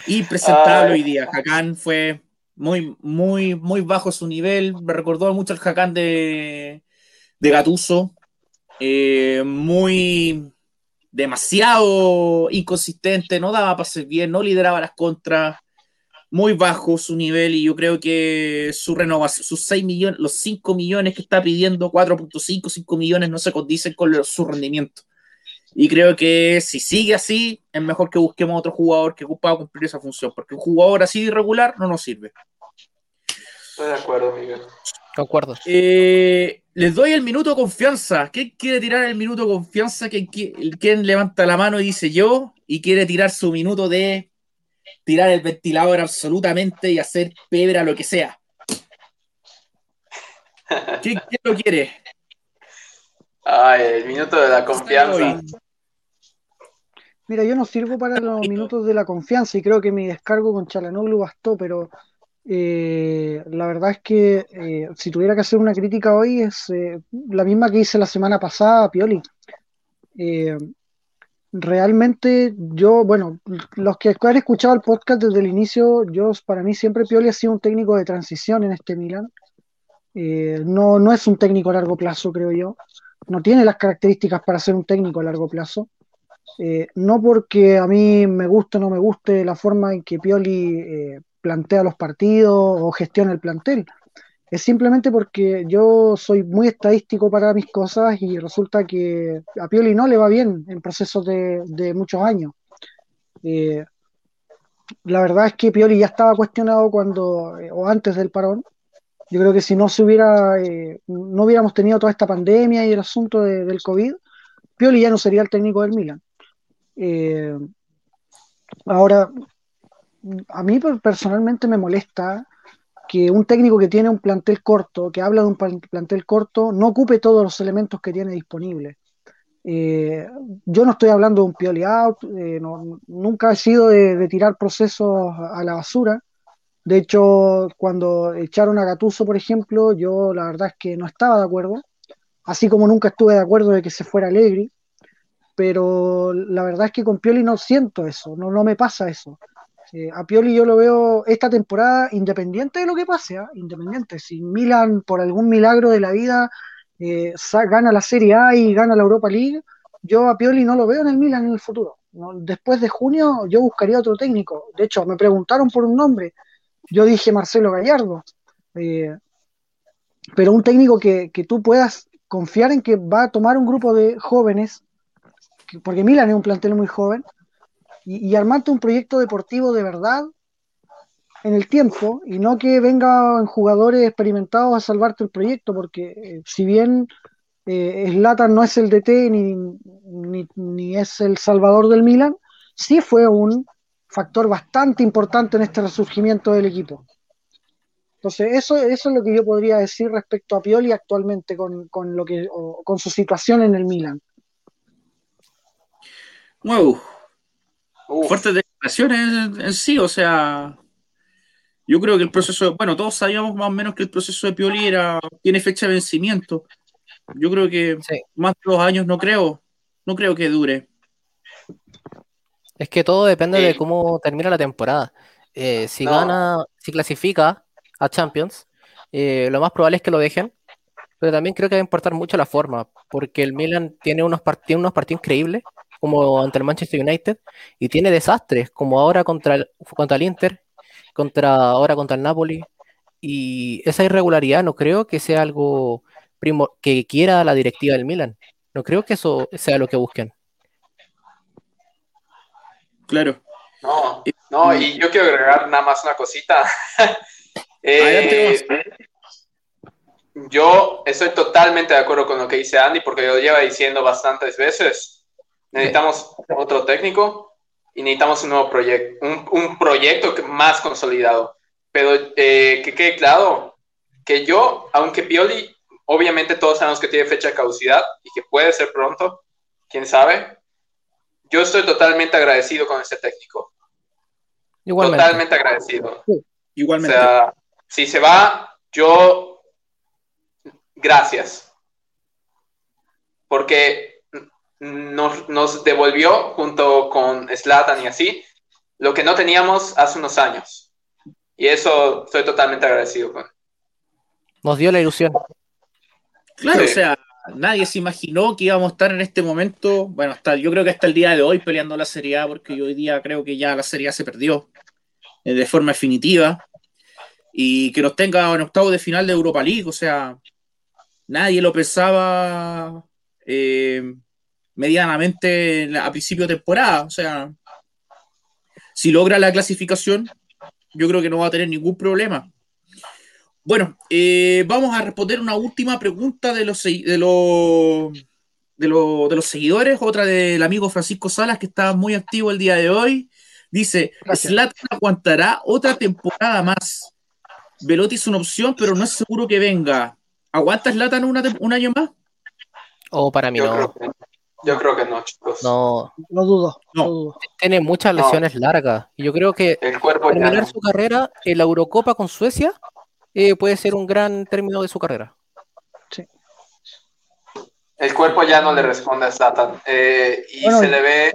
[SPEAKER 1] Impresentable hoy día. Hakan fue muy, muy, muy bajo su nivel. Me recordó mucho al Hakan de, de Gatuso. Eh, muy demasiado inconsistente, no daba pases bien, no lideraba las contras, muy bajo su nivel y yo creo que su renovación, sus 6 millones, los 5 millones que está pidiendo, 4.5, 5 millones no se condicen con su rendimiento. Y creo que si sigue así, es mejor que busquemos otro jugador que pueda cumplir esa función, porque un jugador así de irregular no nos sirve.
[SPEAKER 2] Estoy de acuerdo, Miguel.
[SPEAKER 3] Concuerdo.
[SPEAKER 1] Eh, les doy el minuto de confianza. ¿Quién quiere tirar el minuto de confianza? ¿Quién, quién- quién levanta la mano y dice yo? Y quiere tirar su minuto de tirar el ventilador absolutamente y hacer pebre a lo que sea. ¿Quién, quién lo quiere?
[SPEAKER 2] Ay, el minuto de la confianza.
[SPEAKER 4] Mira, yo no sirvo para los minutos de la confianza y creo que mi descargo con Chalanoglu bastó, pero eh, la verdad es que eh, si tuviera que hacer una crítica hoy es eh, la misma que hice la semana pasada a Pioli. Realmente yo, bueno, los que han escuchado el podcast desde el inicio, yo para mí siempre Pioli ha sido un técnico de transición en este Milan. No, no es un técnico a largo plazo, creo yo. No tiene las características para ser un técnico a largo plazo. No porque a mí me guste o no me guste la forma en que Pioli plantea los partidos o gestiona el plantel. Es simplemente porque yo soy muy estadístico para mis cosas y resulta que a Pioli no le va bien en procesos de, muchos años. Eh, la verdad es que Pioli ya estaba cuestionado cuando, eh, o antes del parón. Yo creo que si no se hubiera, eh, no hubiéramos tenido toda esta pandemia y el asunto de- del COVID, Pioli ya no sería el técnico del Milan. Ahora, a mí per- personalmente me molesta que un técnico que tiene un plantel corto, que habla de un plantel corto, no ocupe todos los elementos que tiene disponibles. Eh, yo no estoy hablando de un pioli out, eh, nunca he sido de, tirar procesos a la basura. De hecho, cuando echaron a Gatuso, por ejemplo, yo la verdad es que no estaba de acuerdo, así como nunca estuve de acuerdo de que se fuera Allegri, pero la verdad es que con Pioli no siento eso, no me pasa eso. Eh, a Pioli yo lo veo esta temporada independiente de lo que pase, ¿ah? independiente. Si Milan por algún milagro de la vida eh, gana la Serie A y gana la Europa League, yo a Pioli no lo veo en el Milan en el futuro. Después de junio yo buscaría otro técnico. De hecho, me preguntaron por un nombre. Yo dije Marcelo Gallardo. Eh, pero un técnico que, que tú puedas confiar en que va a tomar un grupo de jóvenes, porque Milan es un plantel muy joven, y, armarte un proyecto deportivo de verdad en el tiempo y no que vengan jugadores experimentados a salvarte el proyecto, porque eh, si bien eh, no es el DT ni, ni, es el salvador del Milan, sí fue un factor bastante importante en este resurgimiento del equipo. Entonces, eso, eso es lo que yo podría decir respecto a Pioli actualmente con, con lo que, con su situación en el Milan.
[SPEAKER 1] Wow, fuertes declaraciones en, sí, o sea, yo creo que el proceso, bueno, todos sabíamos más o menos que el proceso de Pioli era, tiene fecha de vencimiento. Yo creo que más de dos años no creo, no creo que dure.
[SPEAKER 3] Es que todo depende de cómo termina la temporada. Eh, si gana, si clasifica a Champions, eh, lo más probable es que lo dejen, pero también creo que va a importar mucho la forma, porque el Milan tiene unos, tiene unos partidos increíbles como ante el Manchester United y tiene desastres como ahora contra el, contra el Inter, contra ahora contra el Napoli y esa irregularidad no creo que sea algo primo, que quiera la directiva del Milan. No creo que eso sea lo que busquen.
[SPEAKER 1] Claro.
[SPEAKER 2] No, no, y yo quiero agregar nada más una cosita. Eh, yo estoy totalmente de acuerdo con lo que dice Andy, porque lo lleva diciendo bastantes veces necesitamos otro técnico y necesitamos un nuevo proyecto, un, proyecto más consolidado. Pero eh, que quede claro que yo, aunque Pioli, obviamente todos sabemos que tiene fecha de caducidad y que puede ser pronto, quién sabe, yo estoy totalmente agradecido con este técnico. Igualmente. Totalmente agradecido.
[SPEAKER 1] igualmente.
[SPEAKER 2] O sea, si se va, yo, gracias. Porque nos, devolvió junto con Slatan y así lo que no teníamos hace unos años. Y eso estoy totalmente agradecido con.
[SPEAKER 3] Nos dio la ilusión.
[SPEAKER 1] Claro, o sea, nadie se imaginó que íbamos a estar en este momento, bueno, hasta yo creo que hasta el día de hoy peleando la Serie A, porque hoy día creo que ya la Serie A se perdió eh, de forma definitiva. Y que nos tenga en octavo de final de Europa League, o sea, nadie lo pensaba. Eh, medianamente a principio de temporada. O sea, si logra la clasificación, yo creo que no va a tener ningún problema. Bueno, eh, vamos a responder una última pregunta de los, de, los, de, los, seguidores, otra del amigo Francisco Salas, que está muy activo el día de hoy. Dice, Slatan aguantará otra temporada más. Velotti es una opción, pero no es seguro que venga. ¿Aguanta Slatan un año más?
[SPEAKER 3] O oh, para mí no.
[SPEAKER 2] Yo creo que no, chicos.
[SPEAKER 3] No,
[SPEAKER 4] no dudo. No.
[SPEAKER 3] Tiene muchas lesiones largas. Y yo creo que
[SPEAKER 2] el cuerpo
[SPEAKER 3] terminar su carrera en la Eurocopa con Suecia eh, puede ser un gran término de su carrera.
[SPEAKER 2] Sí. El cuerpo ya no le responde a Satan. Eh, y se le ve,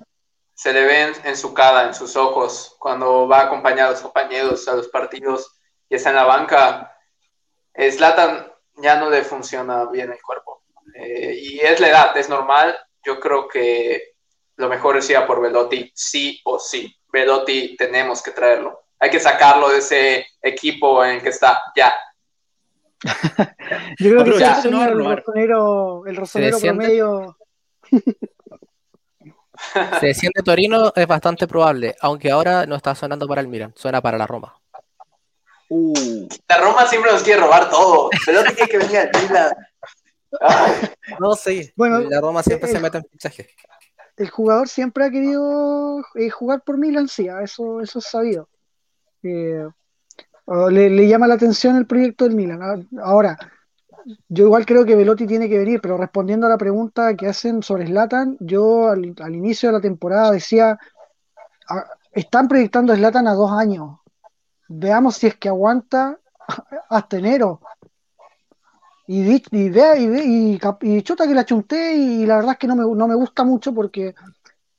[SPEAKER 2] se le ve en, su cara, en sus ojos, cuando va acompañado a sus compañeros a los partidos y está en la banca. Slatan ya no le funciona bien el cuerpo. Eh, y es la edad, es normal yo creo que lo mejor es ir por Velotti, sí o sí. Velotti tenemos que traerlo. Hay que sacarlo de ese equipo en el que está ya.
[SPEAKER 4] yo creo que ya, no, el rosonero, el rosonero promedio.
[SPEAKER 3] Se desciende Torino es bastante probable, aunque ahora no está sonando para el Milan, suena para la Roma.
[SPEAKER 2] Uh. La Roma siempre nos quiere robar todo. Velotti tiene que venir al Milan.
[SPEAKER 3] No, sí. Bueno, la Roma siempre se mete en fichaje.
[SPEAKER 4] El jugador siempre ha querido eh, jugar por Milan, sí, eso, eso es sabido. Eh, le, le llama la atención el proyecto del Milan. Ah, Ahora, yo igual creo que Velotti tiene que venir, pero respondiendo a la pregunta que hacen sobre Zlatan, yo al, al inicio de la temporada decía, ah, están proyectando a Zlatan a dos años. Veamos si es que aguanta hasta enero. Y, di- y vea y, ve- y, chuta que la chunté y la verdad es que no me, no me gusta mucho porque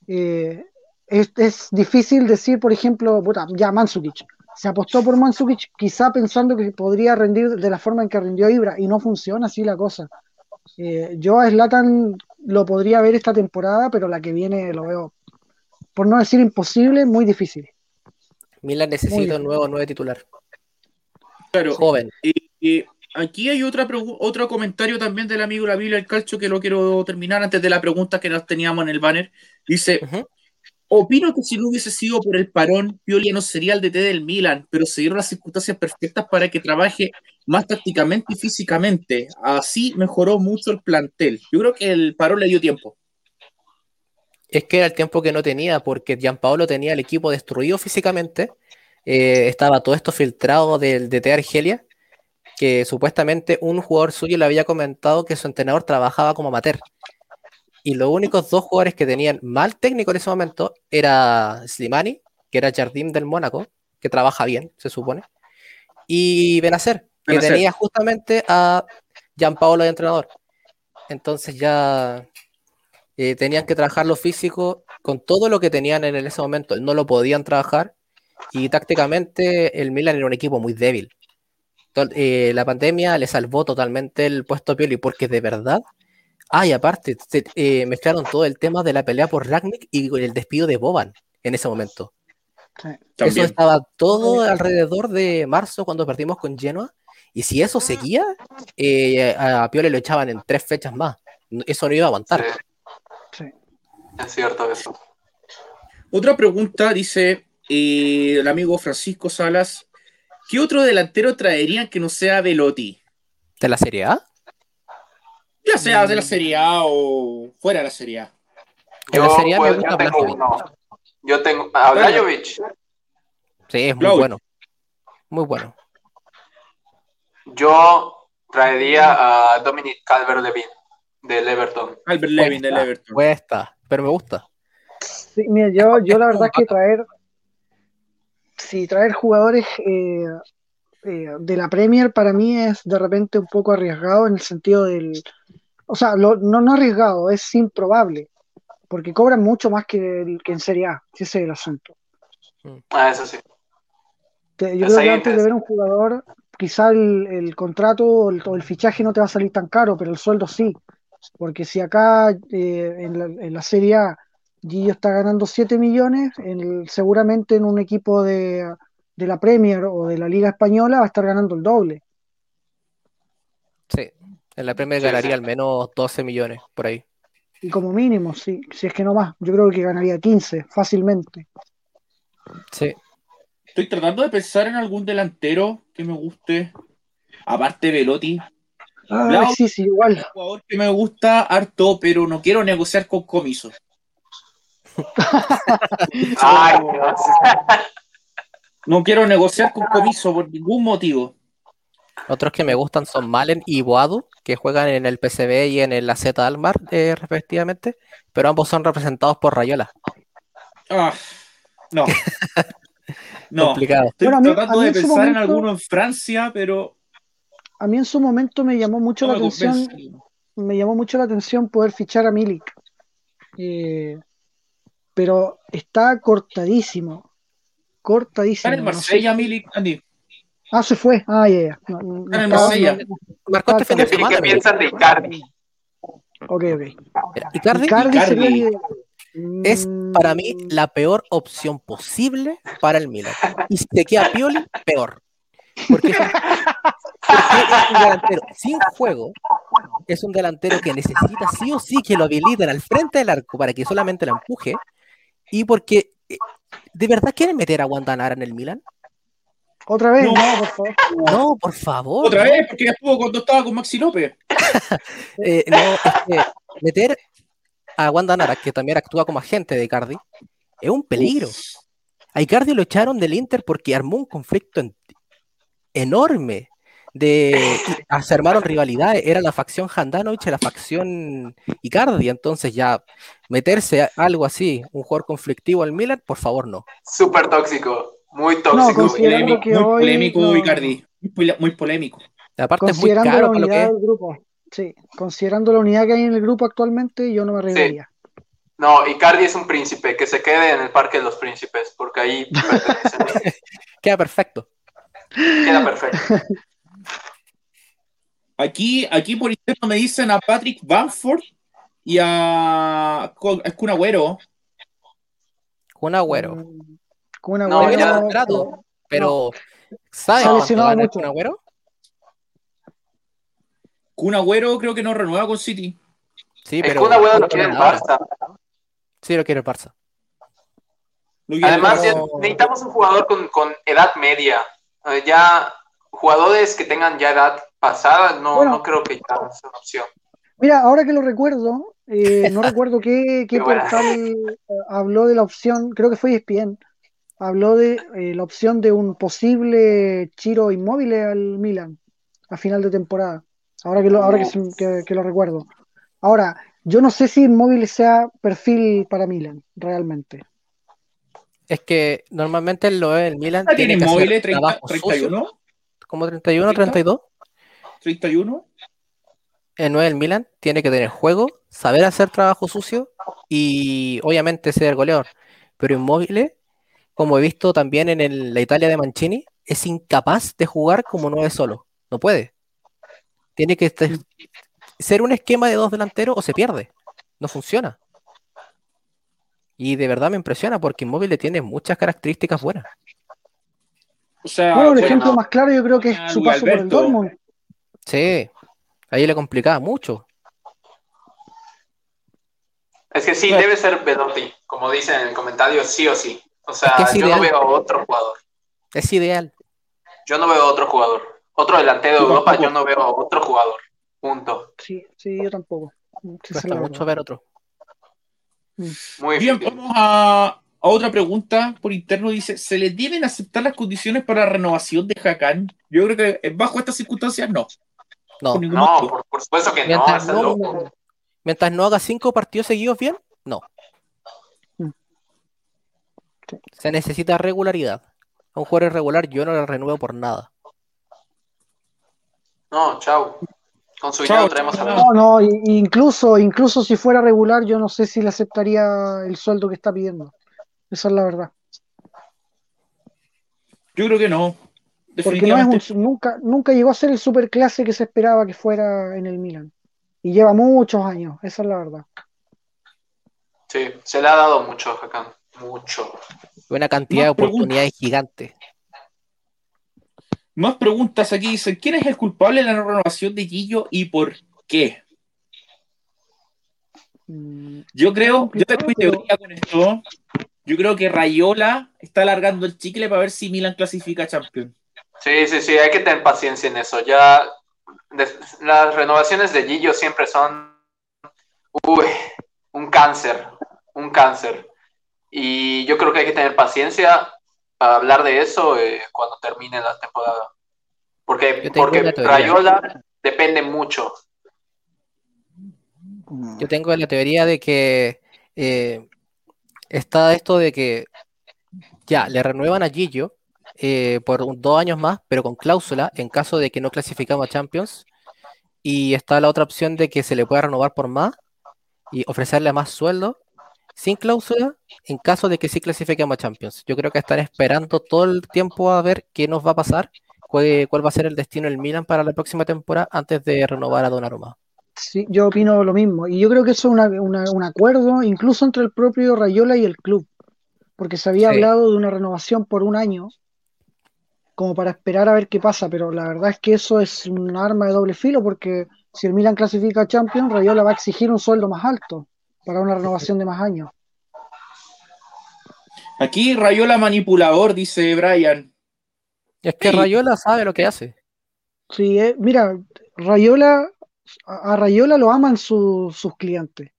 [SPEAKER 4] eh, es, es difícil decir, por ejemplo, puta, ya Mandzukic. Se apostó por Mandzukic quizá pensando que podría rendir de la forma en que rindió Ibra y no funciona así la cosa. Eh, yo a Zlatan lo podría ver esta temporada, pero la que viene lo veo, por no decir imposible, muy difícil.
[SPEAKER 3] Milan necesita un nuevo nueve titular.
[SPEAKER 1] Claro.
[SPEAKER 3] Joven.
[SPEAKER 1] Y aquí hay otra otro comentario también del amigo La Biblia del Calcio que lo quiero terminar antes de la pregunta que nos teníamos en el banner. Dice, opino que si no hubiese sido por el parón, Pioli no sería el DT del Milan, pero se dieron las circunstancias perfectas para que trabaje más tácticamente y físicamente. Así mejoró mucho el plantel. Yo creo que el parón le dio tiempo.
[SPEAKER 3] Es que era el tiempo que no tenía, porque Gianpaolo tenía el equipo destruido físicamente. eh, estaba todo esto filtrado del DT Argelia, que supuestamente un jugador suyo le había comentado que su entrenador trabajaba como amateur. Y los únicos dos jugadores que tenían mal técnico en ese momento era Slimani, que era Jardim del Mónaco, que trabaja bien, se supone, y Benacer, que tenía justamente a Gianpaolo de entrenador. Entonces ya eh, tenían que trabajar lo físico con todo lo que tenían en ese momento. No lo podían trabajar y tácticamente el Milan era un equipo muy débil. Eh, la pandemia le salvó totalmente el puesto a Pioli porque de verdad. Ah, y aparte, se- eh, mezclaron todo el tema de la pelea por Ragnick y el despido de Boban en ese momento. Eso estaba todo alrededor de marzo cuando perdimos con Genoa. Y si eso seguía, eh, a Pioli lo echaban en tres fechas más. Eso no iba a aguantar.
[SPEAKER 2] Sí,
[SPEAKER 4] Sí.
[SPEAKER 2] es cierto eso.
[SPEAKER 1] Otra pregunta dice eh, el amigo Francisco Salas. ¿Qué otro delantero traerían que no sea Velotti?
[SPEAKER 3] ¿De la Serie A?
[SPEAKER 1] Ya sea de la Serie A o fuera de la Serie A.
[SPEAKER 3] En la Serie A me
[SPEAKER 2] pues,
[SPEAKER 3] gusta
[SPEAKER 2] yo tengo. Yo tengo a Blajovic.
[SPEAKER 3] Sí, es muy bueno. Muy bueno.
[SPEAKER 2] Yo traería a Dominic Calvert-Levin del Everton.
[SPEAKER 1] Albert Levin del Everton.
[SPEAKER 3] Cuesta, pero me gusta.
[SPEAKER 4] Sí, mira, yo, yo la verdad es que traer, si traer jugadores eh, eh, de la Premier para mí es de repente un poco arriesgado en el sentido del, o sea, lo- no, no arriesgado, es improbable, porque cobran mucho más que, que en Serie A, si ese es el asunto.
[SPEAKER 2] Ah, eso sí.
[SPEAKER 4] Yo
[SPEAKER 2] Pues
[SPEAKER 4] creo que antes de ver un jugador, quizá el, el contrato o el, el fichaje no te va a salir tan caro, pero el sueldo sí. Porque si acá eh, en, la, en la Serie A Gillo está ganando 7 millones, en el- seguramente en un equipo de, de la Premier o de la Liga Española va a estar ganando el doble.
[SPEAKER 3] Sí. En la Premier
[SPEAKER 2] Sí,
[SPEAKER 3] ganaría
[SPEAKER 2] sí.
[SPEAKER 3] al menos 12 millones por ahí.
[SPEAKER 4] Y como mínimo, sí, si es que no más, yo creo que ganaría 15 fácilmente.
[SPEAKER 3] Sí.
[SPEAKER 1] Estoy tratando de pensar en algún delantero que me guste. Aparte de Velotti.
[SPEAKER 4] Ah, sí, sí, igual.
[SPEAKER 1] Un jugador que me gusta harto, pero no quiero negociar con comiso.
[SPEAKER 2] Ay, Dios.
[SPEAKER 1] No quiero negociar con comiso por ningún motivo.
[SPEAKER 3] Otros que me gustan son Malen y Boadu, que juegan en el PCB y en el AZ Almar, eh, respectivamente, pero ambos son representados por Rayola.
[SPEAKER 1] Ah, no. No.
[SPEAKER 3] Complicado.
[SPEAKER 1] Estoy
[SPEAKER 4] Bueno, a mí-
[SPEAKER 1] tratando de pensar en alguno en Francia, pero
[SPEAKER 4] A mí en su momento me llamó mucho
[SPEAKER 1] no
[SPEAKER 4] la
[SPEAKER 1] me
[SPEAKER 4] atención
[SPEAKER 1] convence.
[SPEAKER 4] me llamó mucho la atención poder fichar a Milik. Eh, pero está cortadísimo. Cortadísimo.
[SPEAKER 1] Está en el
[SPEAKER 4] no sé.
[SPEAKER 1] Marsella, Milik, Andy.
[SPEAKER 4] Ah, se fue. Ah, ya, ya. No, no
[SPEAKER 1] Está en el Marsella.
[SPEAKER 4] no-
[SPEAKER 3] Marcó este fin de
[SPEAKER 2] ¿Y qué piensan de Icardi?
[SPEAKER 4] Ok, ok.
[SPEAKER 3] Mira, Icardi
[SPEAKER 4] Icardi
[SPEAKER 1] Icardi.
[SPEAKER 4] sería el-
[SPEAKER 3] es
[SPEAKER 4] Mm,
[SPEAKER 3] para mí la peor opción posible para el Milan. Y si te queda Pioli, peor. Porque es un, porque es un delantero sin juego, es un delantero que necesita sí o sí que lo habiliten al frente del arco para que solamente lo empuje. Y porque eh, de verdad quieren meter a Guantanara en el Milan.
[SPEAKER 4] Otra vez,
[SPEAKER 1] No.
[SPEAKER 4] no, por favor.
[SPEAKER 3] No, por favor.
[SPEAKER 1] Otra
[SPEAKER 3] no.
[SPEAKER 1] vez, porque ya estuvo cuando estaba con Maxi López.
[SPEAKER 3] Eh, no, es que meter a Wanda Nara, que también actúa como agente de Icardi, es un peligro. A Icardi lo echaron del Inter porque armó un conflicto en- enorme de se armaron rivalidades, era la facción Handanovic y la facción Icardi, entonces ya meterse a algo así, un jugador conflictivo al Milan, por favor no.
[SPEAKER 2] Súper tóxico, muy tóxico.
[SPEAKER 4] considerando
[SPEAKER 1] Polémico,
[SPEAKER 4] que
[SPEAKER 1] muy polémico,
[SPEAKER 4] no-
[SPEAKER 1] Icardi. Muy, polémico.
[SPEAKER 3] Aparte es muy
[SPEAKER 4] Considerando
[SPEAKER 3] caro
[SPEAKER 4] la
[SPEAKER 3] para lo que
[SPEAKER 4] unidad del grupo, sí, considerando la unidad que hay en el grupo actualmente, yo no me arriesgaría.
[SPEAKER 2] No, Icardi es un príncipe, que se quede en el Parque de los Príncipes, porque ahí pertenece.
[SPEAKER 3] Queda perfecto.
[SPEAKER 2] Queda perfecto.
[SPEAKER 1] Aquí, aquí por interno me dicen a Patrick Bamford y a a Kun Agüero.
[SPEAKER 3] Un agüero.
[SPEAKER 4] Mm, Con una
[SPEAKER 2] No, ya-
[SPEAKER 3] contrato, pero ¿sabes
[SPEAKER 4] Se ha
[SPEAKER 3] cuánto gana. Kun Agüero?
[SPEAKER 1] Kun Agüero creo que no renueva con City.
[SPEAKER 3] Sí, pero
[SPEAKER 2] Kun Agüero lo
[SPEAKER 3] ¿cuánto
[SPEAKER 2] quiere el? Barça.
[SPEAKER 3] Sí, lo quiere el Barça.
[SPEAKER 2] Además, necesitamos un jugador con, con edad media. Eh, Ya jugadores que tengan ya edad pasada, no,
[SPEAKER 4] Bueno.
[SPEAKER 2] no creo que ya sea una opción.
[SPEAKER 4] Mira, ahora que lo recuerdo, eh, no recuerdo qué, qué portal eh, habló de la opción, creo que fue ESPN, habló de eh, la opción de un posible Chiro inmóvil al Milan a final de temporada. Ahora que lo, ahora que, que- que lo recuerdo. Ahora, yo no sé si inmóvil sea perfil para Milan, realmente.
[SPEAKER 3] Es que normalmente lo el Milan
[SPEAKER 1] Ah,
[SPEAKER 3] tiene
[SPEAKER 1] ¿Tiene
[SPEAKER 3] que hacer
[SPEAKER 1] móviles 30,
[SPEAKER 3] trabajo sucio,
[SPEAKER 1] 31?
[SPEAKER 3] como 31, 32.
[SPEAKER 1] 31.
[SPEAKER 3] El 9 del Milan tiene que tener juego, saber hacer trabajo sucio y obviamente ser goleador. Pero Inmóvil, como he visto también en el- la Italia de Mancini, es incapaz de jugar como 9 solo. No puede. Tiene que ser un esquema de dos delanteros o se pierde. No funciona. Y de verdad me impresiona porque Inmóvil tiene muchas características buenas.
[SPEAKER 1] O sea,
[SPEAKER 4] Bueno, el
[SPEAKER 2] bueno,
[SPEAKER 4] ejemplo
[SPEAKER 2] no.
[SPEAKER 4] más claro yo creo que es su paso por el. Dortmund.
[SPEAKER 3] Sí, ahí le complicaba mucho.
[SPEAKER 2] Es que sí,
[SPEAKER 3] Bueno.
[SPEAKER 2] debe ser Velotti, como dicen en el comentario, sí o sí. O sea,
[SPEAKER 3] que es
[SPEAKER 2] yo no veo a otro jugador.
[SPEAKER 3] Es ideal.
[SPEAKER 2] Yo no veo otro jugador. Otro delantero de
[SPEAKER 1] Yo
[SPEAKER 2] Europa,
[SPEAKER 1] tampoco.
[SPEAKER 2] yo no veo a otro jugador. Punto.
[SPEAKER 4] Sí, sí, yo tampoco. Sí,
[SPEAKER 3] Cuesta mucho ver otro.
[SPEAKER 2] Muy
[SPEAKER 1] Bien,
[SPEAKER 2] bien.
[SPEAKER 1] vamos a, a otra pregunta por interno. Dice, ¿se le deben aceptar las condiciones para la renovación de Hakan? Yo creo que bajo estas circunstancias no.
[SPEAKER 3] No,
[SPEAKER 1] Por ningún
[SPEAKER 2] No,
[SPEAKER 1] motivo.
[SPEAKER 2] por, por supuesto que no,
[SPEAKER 3] Mientras no-
[SPEAKER 2] loco.
[SPEAKER 3] mientras no haga cinco partidos seguidos bien, no.
[SPEAKER 4] Mm.
[SPEAKER 3] Se necesita regularidad. A un jugador irregular yo no le renuevo por nada.
[SPEAKER 2] No, chao. Con su
[SPEAKER 1] Chao,
[SPEAKER 2] dinero traemos a
[SPEAKER 1] chao.
[SPEAKER 2] ver.
[SPEAKER 4] No, no, incluso, incluso si fuera regular, yo no sé si le aceptaría el sueldo que está pidiendo. Esa es la verdad.
[SPEAKER 1] Yo creo que no.
[SPEAKER 4] Porque no es
[SPEAKER 1] Definitivamente.
[SPEAKER 4] un, nunca, nunca llegó a ser el superclase que se esperaba que fuera en el Milan. Y lleva muchos años, esa es la verdad.
[SPEAKER 2] Sí, se le ha dado mucho a Hakan. Mucho.
[SPEAKER 3] Una cantidad de
[SPEAKER 1] preguntas.
[SPEAKER 3] oportunidades gigantes.
[SPEAKER 1] Más preguntas aquí. Dicen, ¿quién es el culpable de la renovación de Gillo y por qué?
[SPEAKER 4] Mm,
[SPEAKER 1] Yo creo, yo tengo mi teoría con esto. Yo creo que Rayola está alargando el chicle para ver si Milan clasifica a Champions.
[SPEAKER 2] Sí, sí, sí, hay que tener paciencia en eso. Ya las renovaciones de Gillo siempre son uy, un cáncer, un cáncer. Y yo creo que hay que tener paciencia para hablar de eso eh, cuando termine la temporada. Porque, porque. Rayola depende mucho.
[SPEAKER 4] mm.
[SPEAKER 3] Yo tengo la teoría de que eh, está esto de que ya le renuevan a Gillo eh, por un- dos años más, pero con cláusula en caso de que no clasificamos a Champions. Y está la otra opción de que se le pueda renovar por más y ofrecerle más sueldo sin cláusula en caso de que sí clasifiquemos a Champions. Yo creo que están esperando todo el tiempo a ver qué nos va a pasar, cuál, cuál va a ser el destino del Milan para la próxima temporada antes de renovar a Donnarumma.
[SPEAKER 4] Sí, yo opino lo mismo. Y yo creo que eso es una- una- un acuerdo incluso entre el propio Rayola y el club. Porque se había
[SPEAKER 3] Sí.
[SPEAKER 4] hablado de una renovación por un año, como para esperar a ver qué pasa. Pero la verdad es que eso es un arma de doble filo, porque si el Milan clasifica a Champions, Rayola va a exigir un sueldo más alto para una renovación de más años.
[SPEAKER 1] Aquí Rayola manipulador, dice Brian.
[SPEAKER 3] Es que
[SPEAKER 1] Sí.
[SPEAKER 3] Rayola sabe lo que hace.
[SPEAKER 4] Sí, eh, mira, Rayola, a Rayola lo aman su- sus clientes.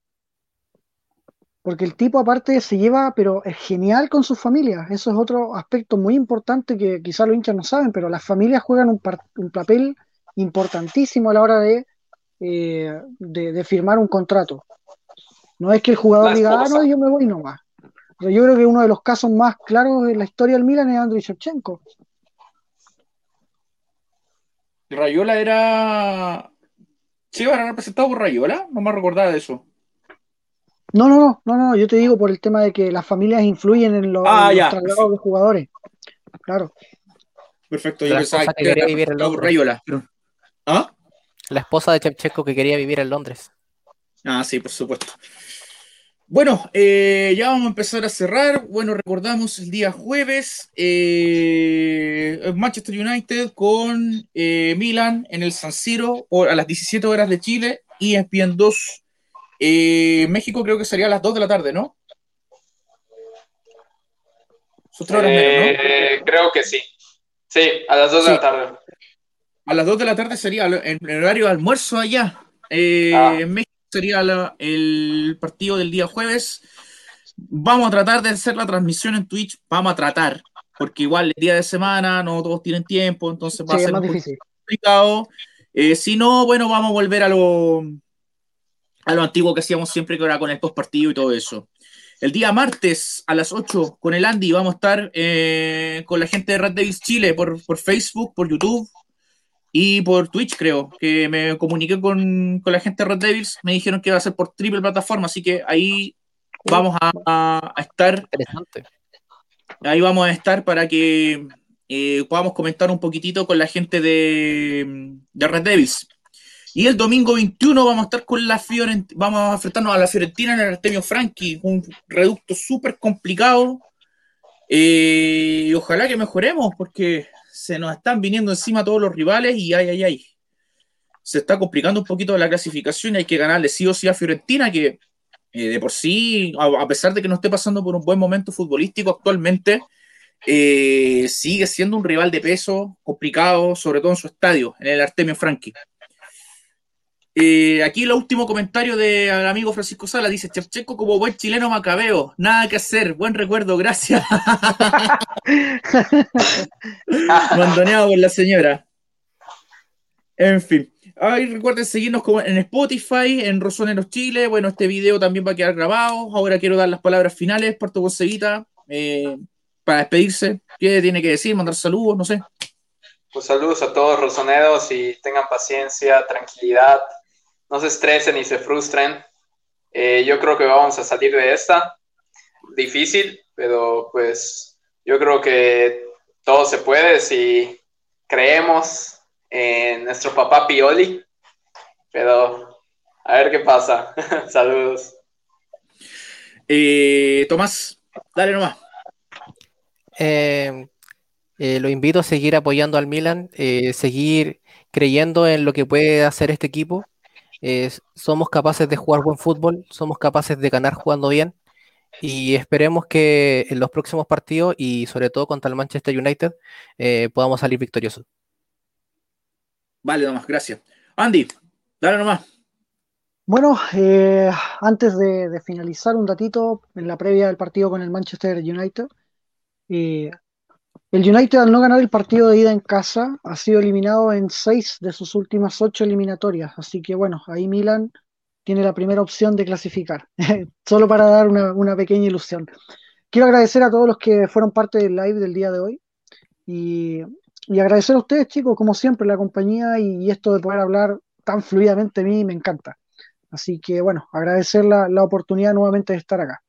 [SPEAKER 4] Porque el tipo aparte se lleva, pero es genial con sus familias. Eso es otro aspecto muy importante que quizás los hinchas no saben, pero las familias juegan un, papel importantísimo a la hora de, eh, de, firmar un contrato. No es que el jugador diga, ah, no, yo me voy nomás. Pero yo creo que uno de los casos más claros de la historia del Milan es Andriy Shevchenko.
[SPEAKER 1] Rayola era. ¿Sí era representado por Rayola? No me recordaba de eso.
[SPEAKER 4] No, no, no, no, no, yo te digo por el tema de que las familias influyen en, los, ah, traslados de jugadores. Claro.
[SPEAKER 1] Perfecto, yo pensaba que, quería vivir en Londres.
[SPEAKER 3] ¿Ah? La esposa de Chepcheco que quería vivir en Londres.
[SPEAKER 1] Ah, sí, por supuesto. Bueno, eh, ya vamos a empezar a cerrar. Bueno, recordamos el día jueves, eh, Manchester United con eh, Milan en el San Siro a las 17 horas de Chile y ESPN 2. México creo que sería a las 2 de la tarde, ¿no?
[SPEAKER 2] Creo que sí. Sí, a las 2 de la tarde.
[SPEAKER 1] A las 2 de la tarde sería en el horario de almuerzo allá. Ah. En México sería el partido del día jueves. Vamos a tratar de hacer la transmisión en Twitch, vamos a tratar, porque igual el día de semana no todos tienen tiempo, entonces va a ser más difícil. complicado. Eh, si no, bueno, vamos a volver a lo, a lo antiguo que hacíamos siempre, que era con el post partido y todo eso. El día martes a las 8 con el Andy vamos a estar eh, con la gente de Red Davis Chile por, por Facebook, por YouTube, y por Twitch, creo, que me comuniqué con, la gente de Red Devils, me dijeron que iba a ser por triple plataforma, así que ahí vamos a, estar. Interesante. Ahí vamos a estar para que eh, podamos comentar un poquitito con la gente de, Red Devils. Y el domingo 21 vamos a estar con la Fiorentina, vamos a enfrentarnos a la Fiorentina en el Artemio Franchi, un reducto súper complicado. Eh, y ojalá que mejoremos, porque se nos están viniendo encima todos los rivales y ay, ay, ay. Se está complicando un poquito la clasificación y hay que ganarle sí o sí a Fiorentina, que eh, de por sí, a, pesar de que no esté pasando por un buen momento futbolístico actualmente, eh, sigue siendo un rival de peso complicado, sobre todo en su estadio, en el Artemio Franchi. Eh, aquí el último comentario del amigo Francisco Sala dice: Chercheco como buen chileno macabeo, nada que hacer, buen recuerdo, gracias. Mandoneado por la señora. En fin. Ay, recuerden seguirnos en Spotify, en Rosoneros Chile. Bueno, este video también va a quedar grabado. Ahora quiero dar las palabras finales, Parto con eh, para despedirse. ¿Qué tiene que decir? Mandar saludos, no sé.
[SPEAKER 2] Pues saludos a todos rosoneros y tengan paciencia, tranquilidad no se estresen ni se frustren. Eh, yo creo que vamos a salir de esta. Difícil, pero pues yo creo que todo se puede si creemos en nuestro papá Pioli. Pero a ver qué pasa. Saludos.
[SPEAKER 1] Eh, Tomás, dale nomás.
[SPEAKER 3] Eh, lo invito a seguir apoyando al Milan, seguir creyendo en lo que puede hacer este equipo somos capaces de jugar buen fútbol, somos capaces de ganar jugando bien y esperemos que en los próximos partidos y sobre todo contra el Manchester United eh, podamos salir victoriosos.
[SPEAKER 1] Vale, nomás, gracias. Andy, dale nomás.
[SPEAKER 4] Bueno, eh, antes de, finalizar un ratito en la previa del partido con el Manchester United, eh, el United al no ganar el partido de ida en casa ha sido eliminado en seis de sus últimas ocho eliminatorias, así que bueno, ahí Milan tiene la primera opción de clasificar, solo para dar una, pequeña ilusión. Quiero agradecer a todos los que fueron parte del live del día de hoy y, agradecer a ustedes chicos, como siempre, la compañía y, esto de poder hablar tan fluidamente a mí me encanta. Así que bueno, agradecer la, la oportunidad nuevamente de estar acá.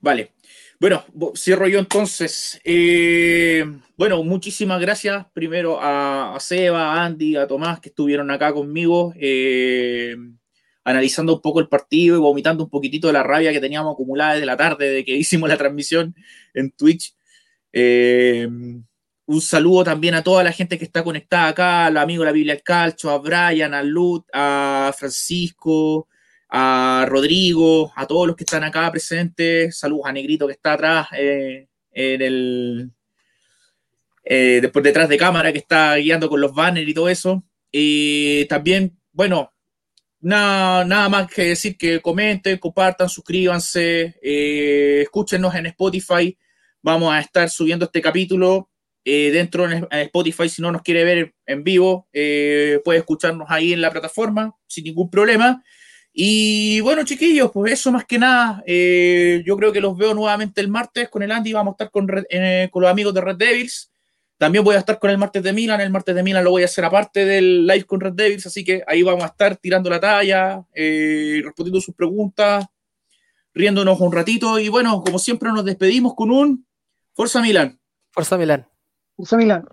[SPEAKER 1] Vale, bueno, cierro yo entonces. Eh, bueno, muchísimas gracias primero a, Seba, a Andy, a Tomás que estuvieron acá conmigo, eh, analizando un poco el partido y vomitando un poquitito de la rabia que teníamos acumulada desde la tarde de que hicimos la transmisión en Twitch. Eh, un saludo también a toda la gente que está conectada acá, al amigo de la Biblia del Calcho, a Brian, a Lut, a Francisco, a Rodrigo, a todos los que están acá presentes, saludos a Negrito que está atrás eh, en el eh, después detrás de cámara que está guiando con los banners y todo eso. y también, bueno, nada, nada más que decir que comenten, compartan, suscríbanse, eh, escúchenos en Spotify. Vamos a estar subiendo este capítulo eh, dentro de Spotify. Si no nos quiere ver en vivo, eh, puede escucharnos ahí en la plataforma sin ningún problema. Y bueno, chiquillos, pues eso más que nada. yo creo que los veo nuevamente el martes con el Andy. Vamos a estar con, con los amigos de Red Devils. También voy a estar con el martes de Milan. El martes de Milan lo voy a hacer aparte del live con Red Devils, así que ahí vamos a estar tirando la talla, eh, respondiendo sus preguntas, riéndonos un ratito. Y bueno, como siempre, nos despedimos con un Forza Milan.
[SPEAKER 3] Forza Milan.
[SPEAKER 4] Forza Milan.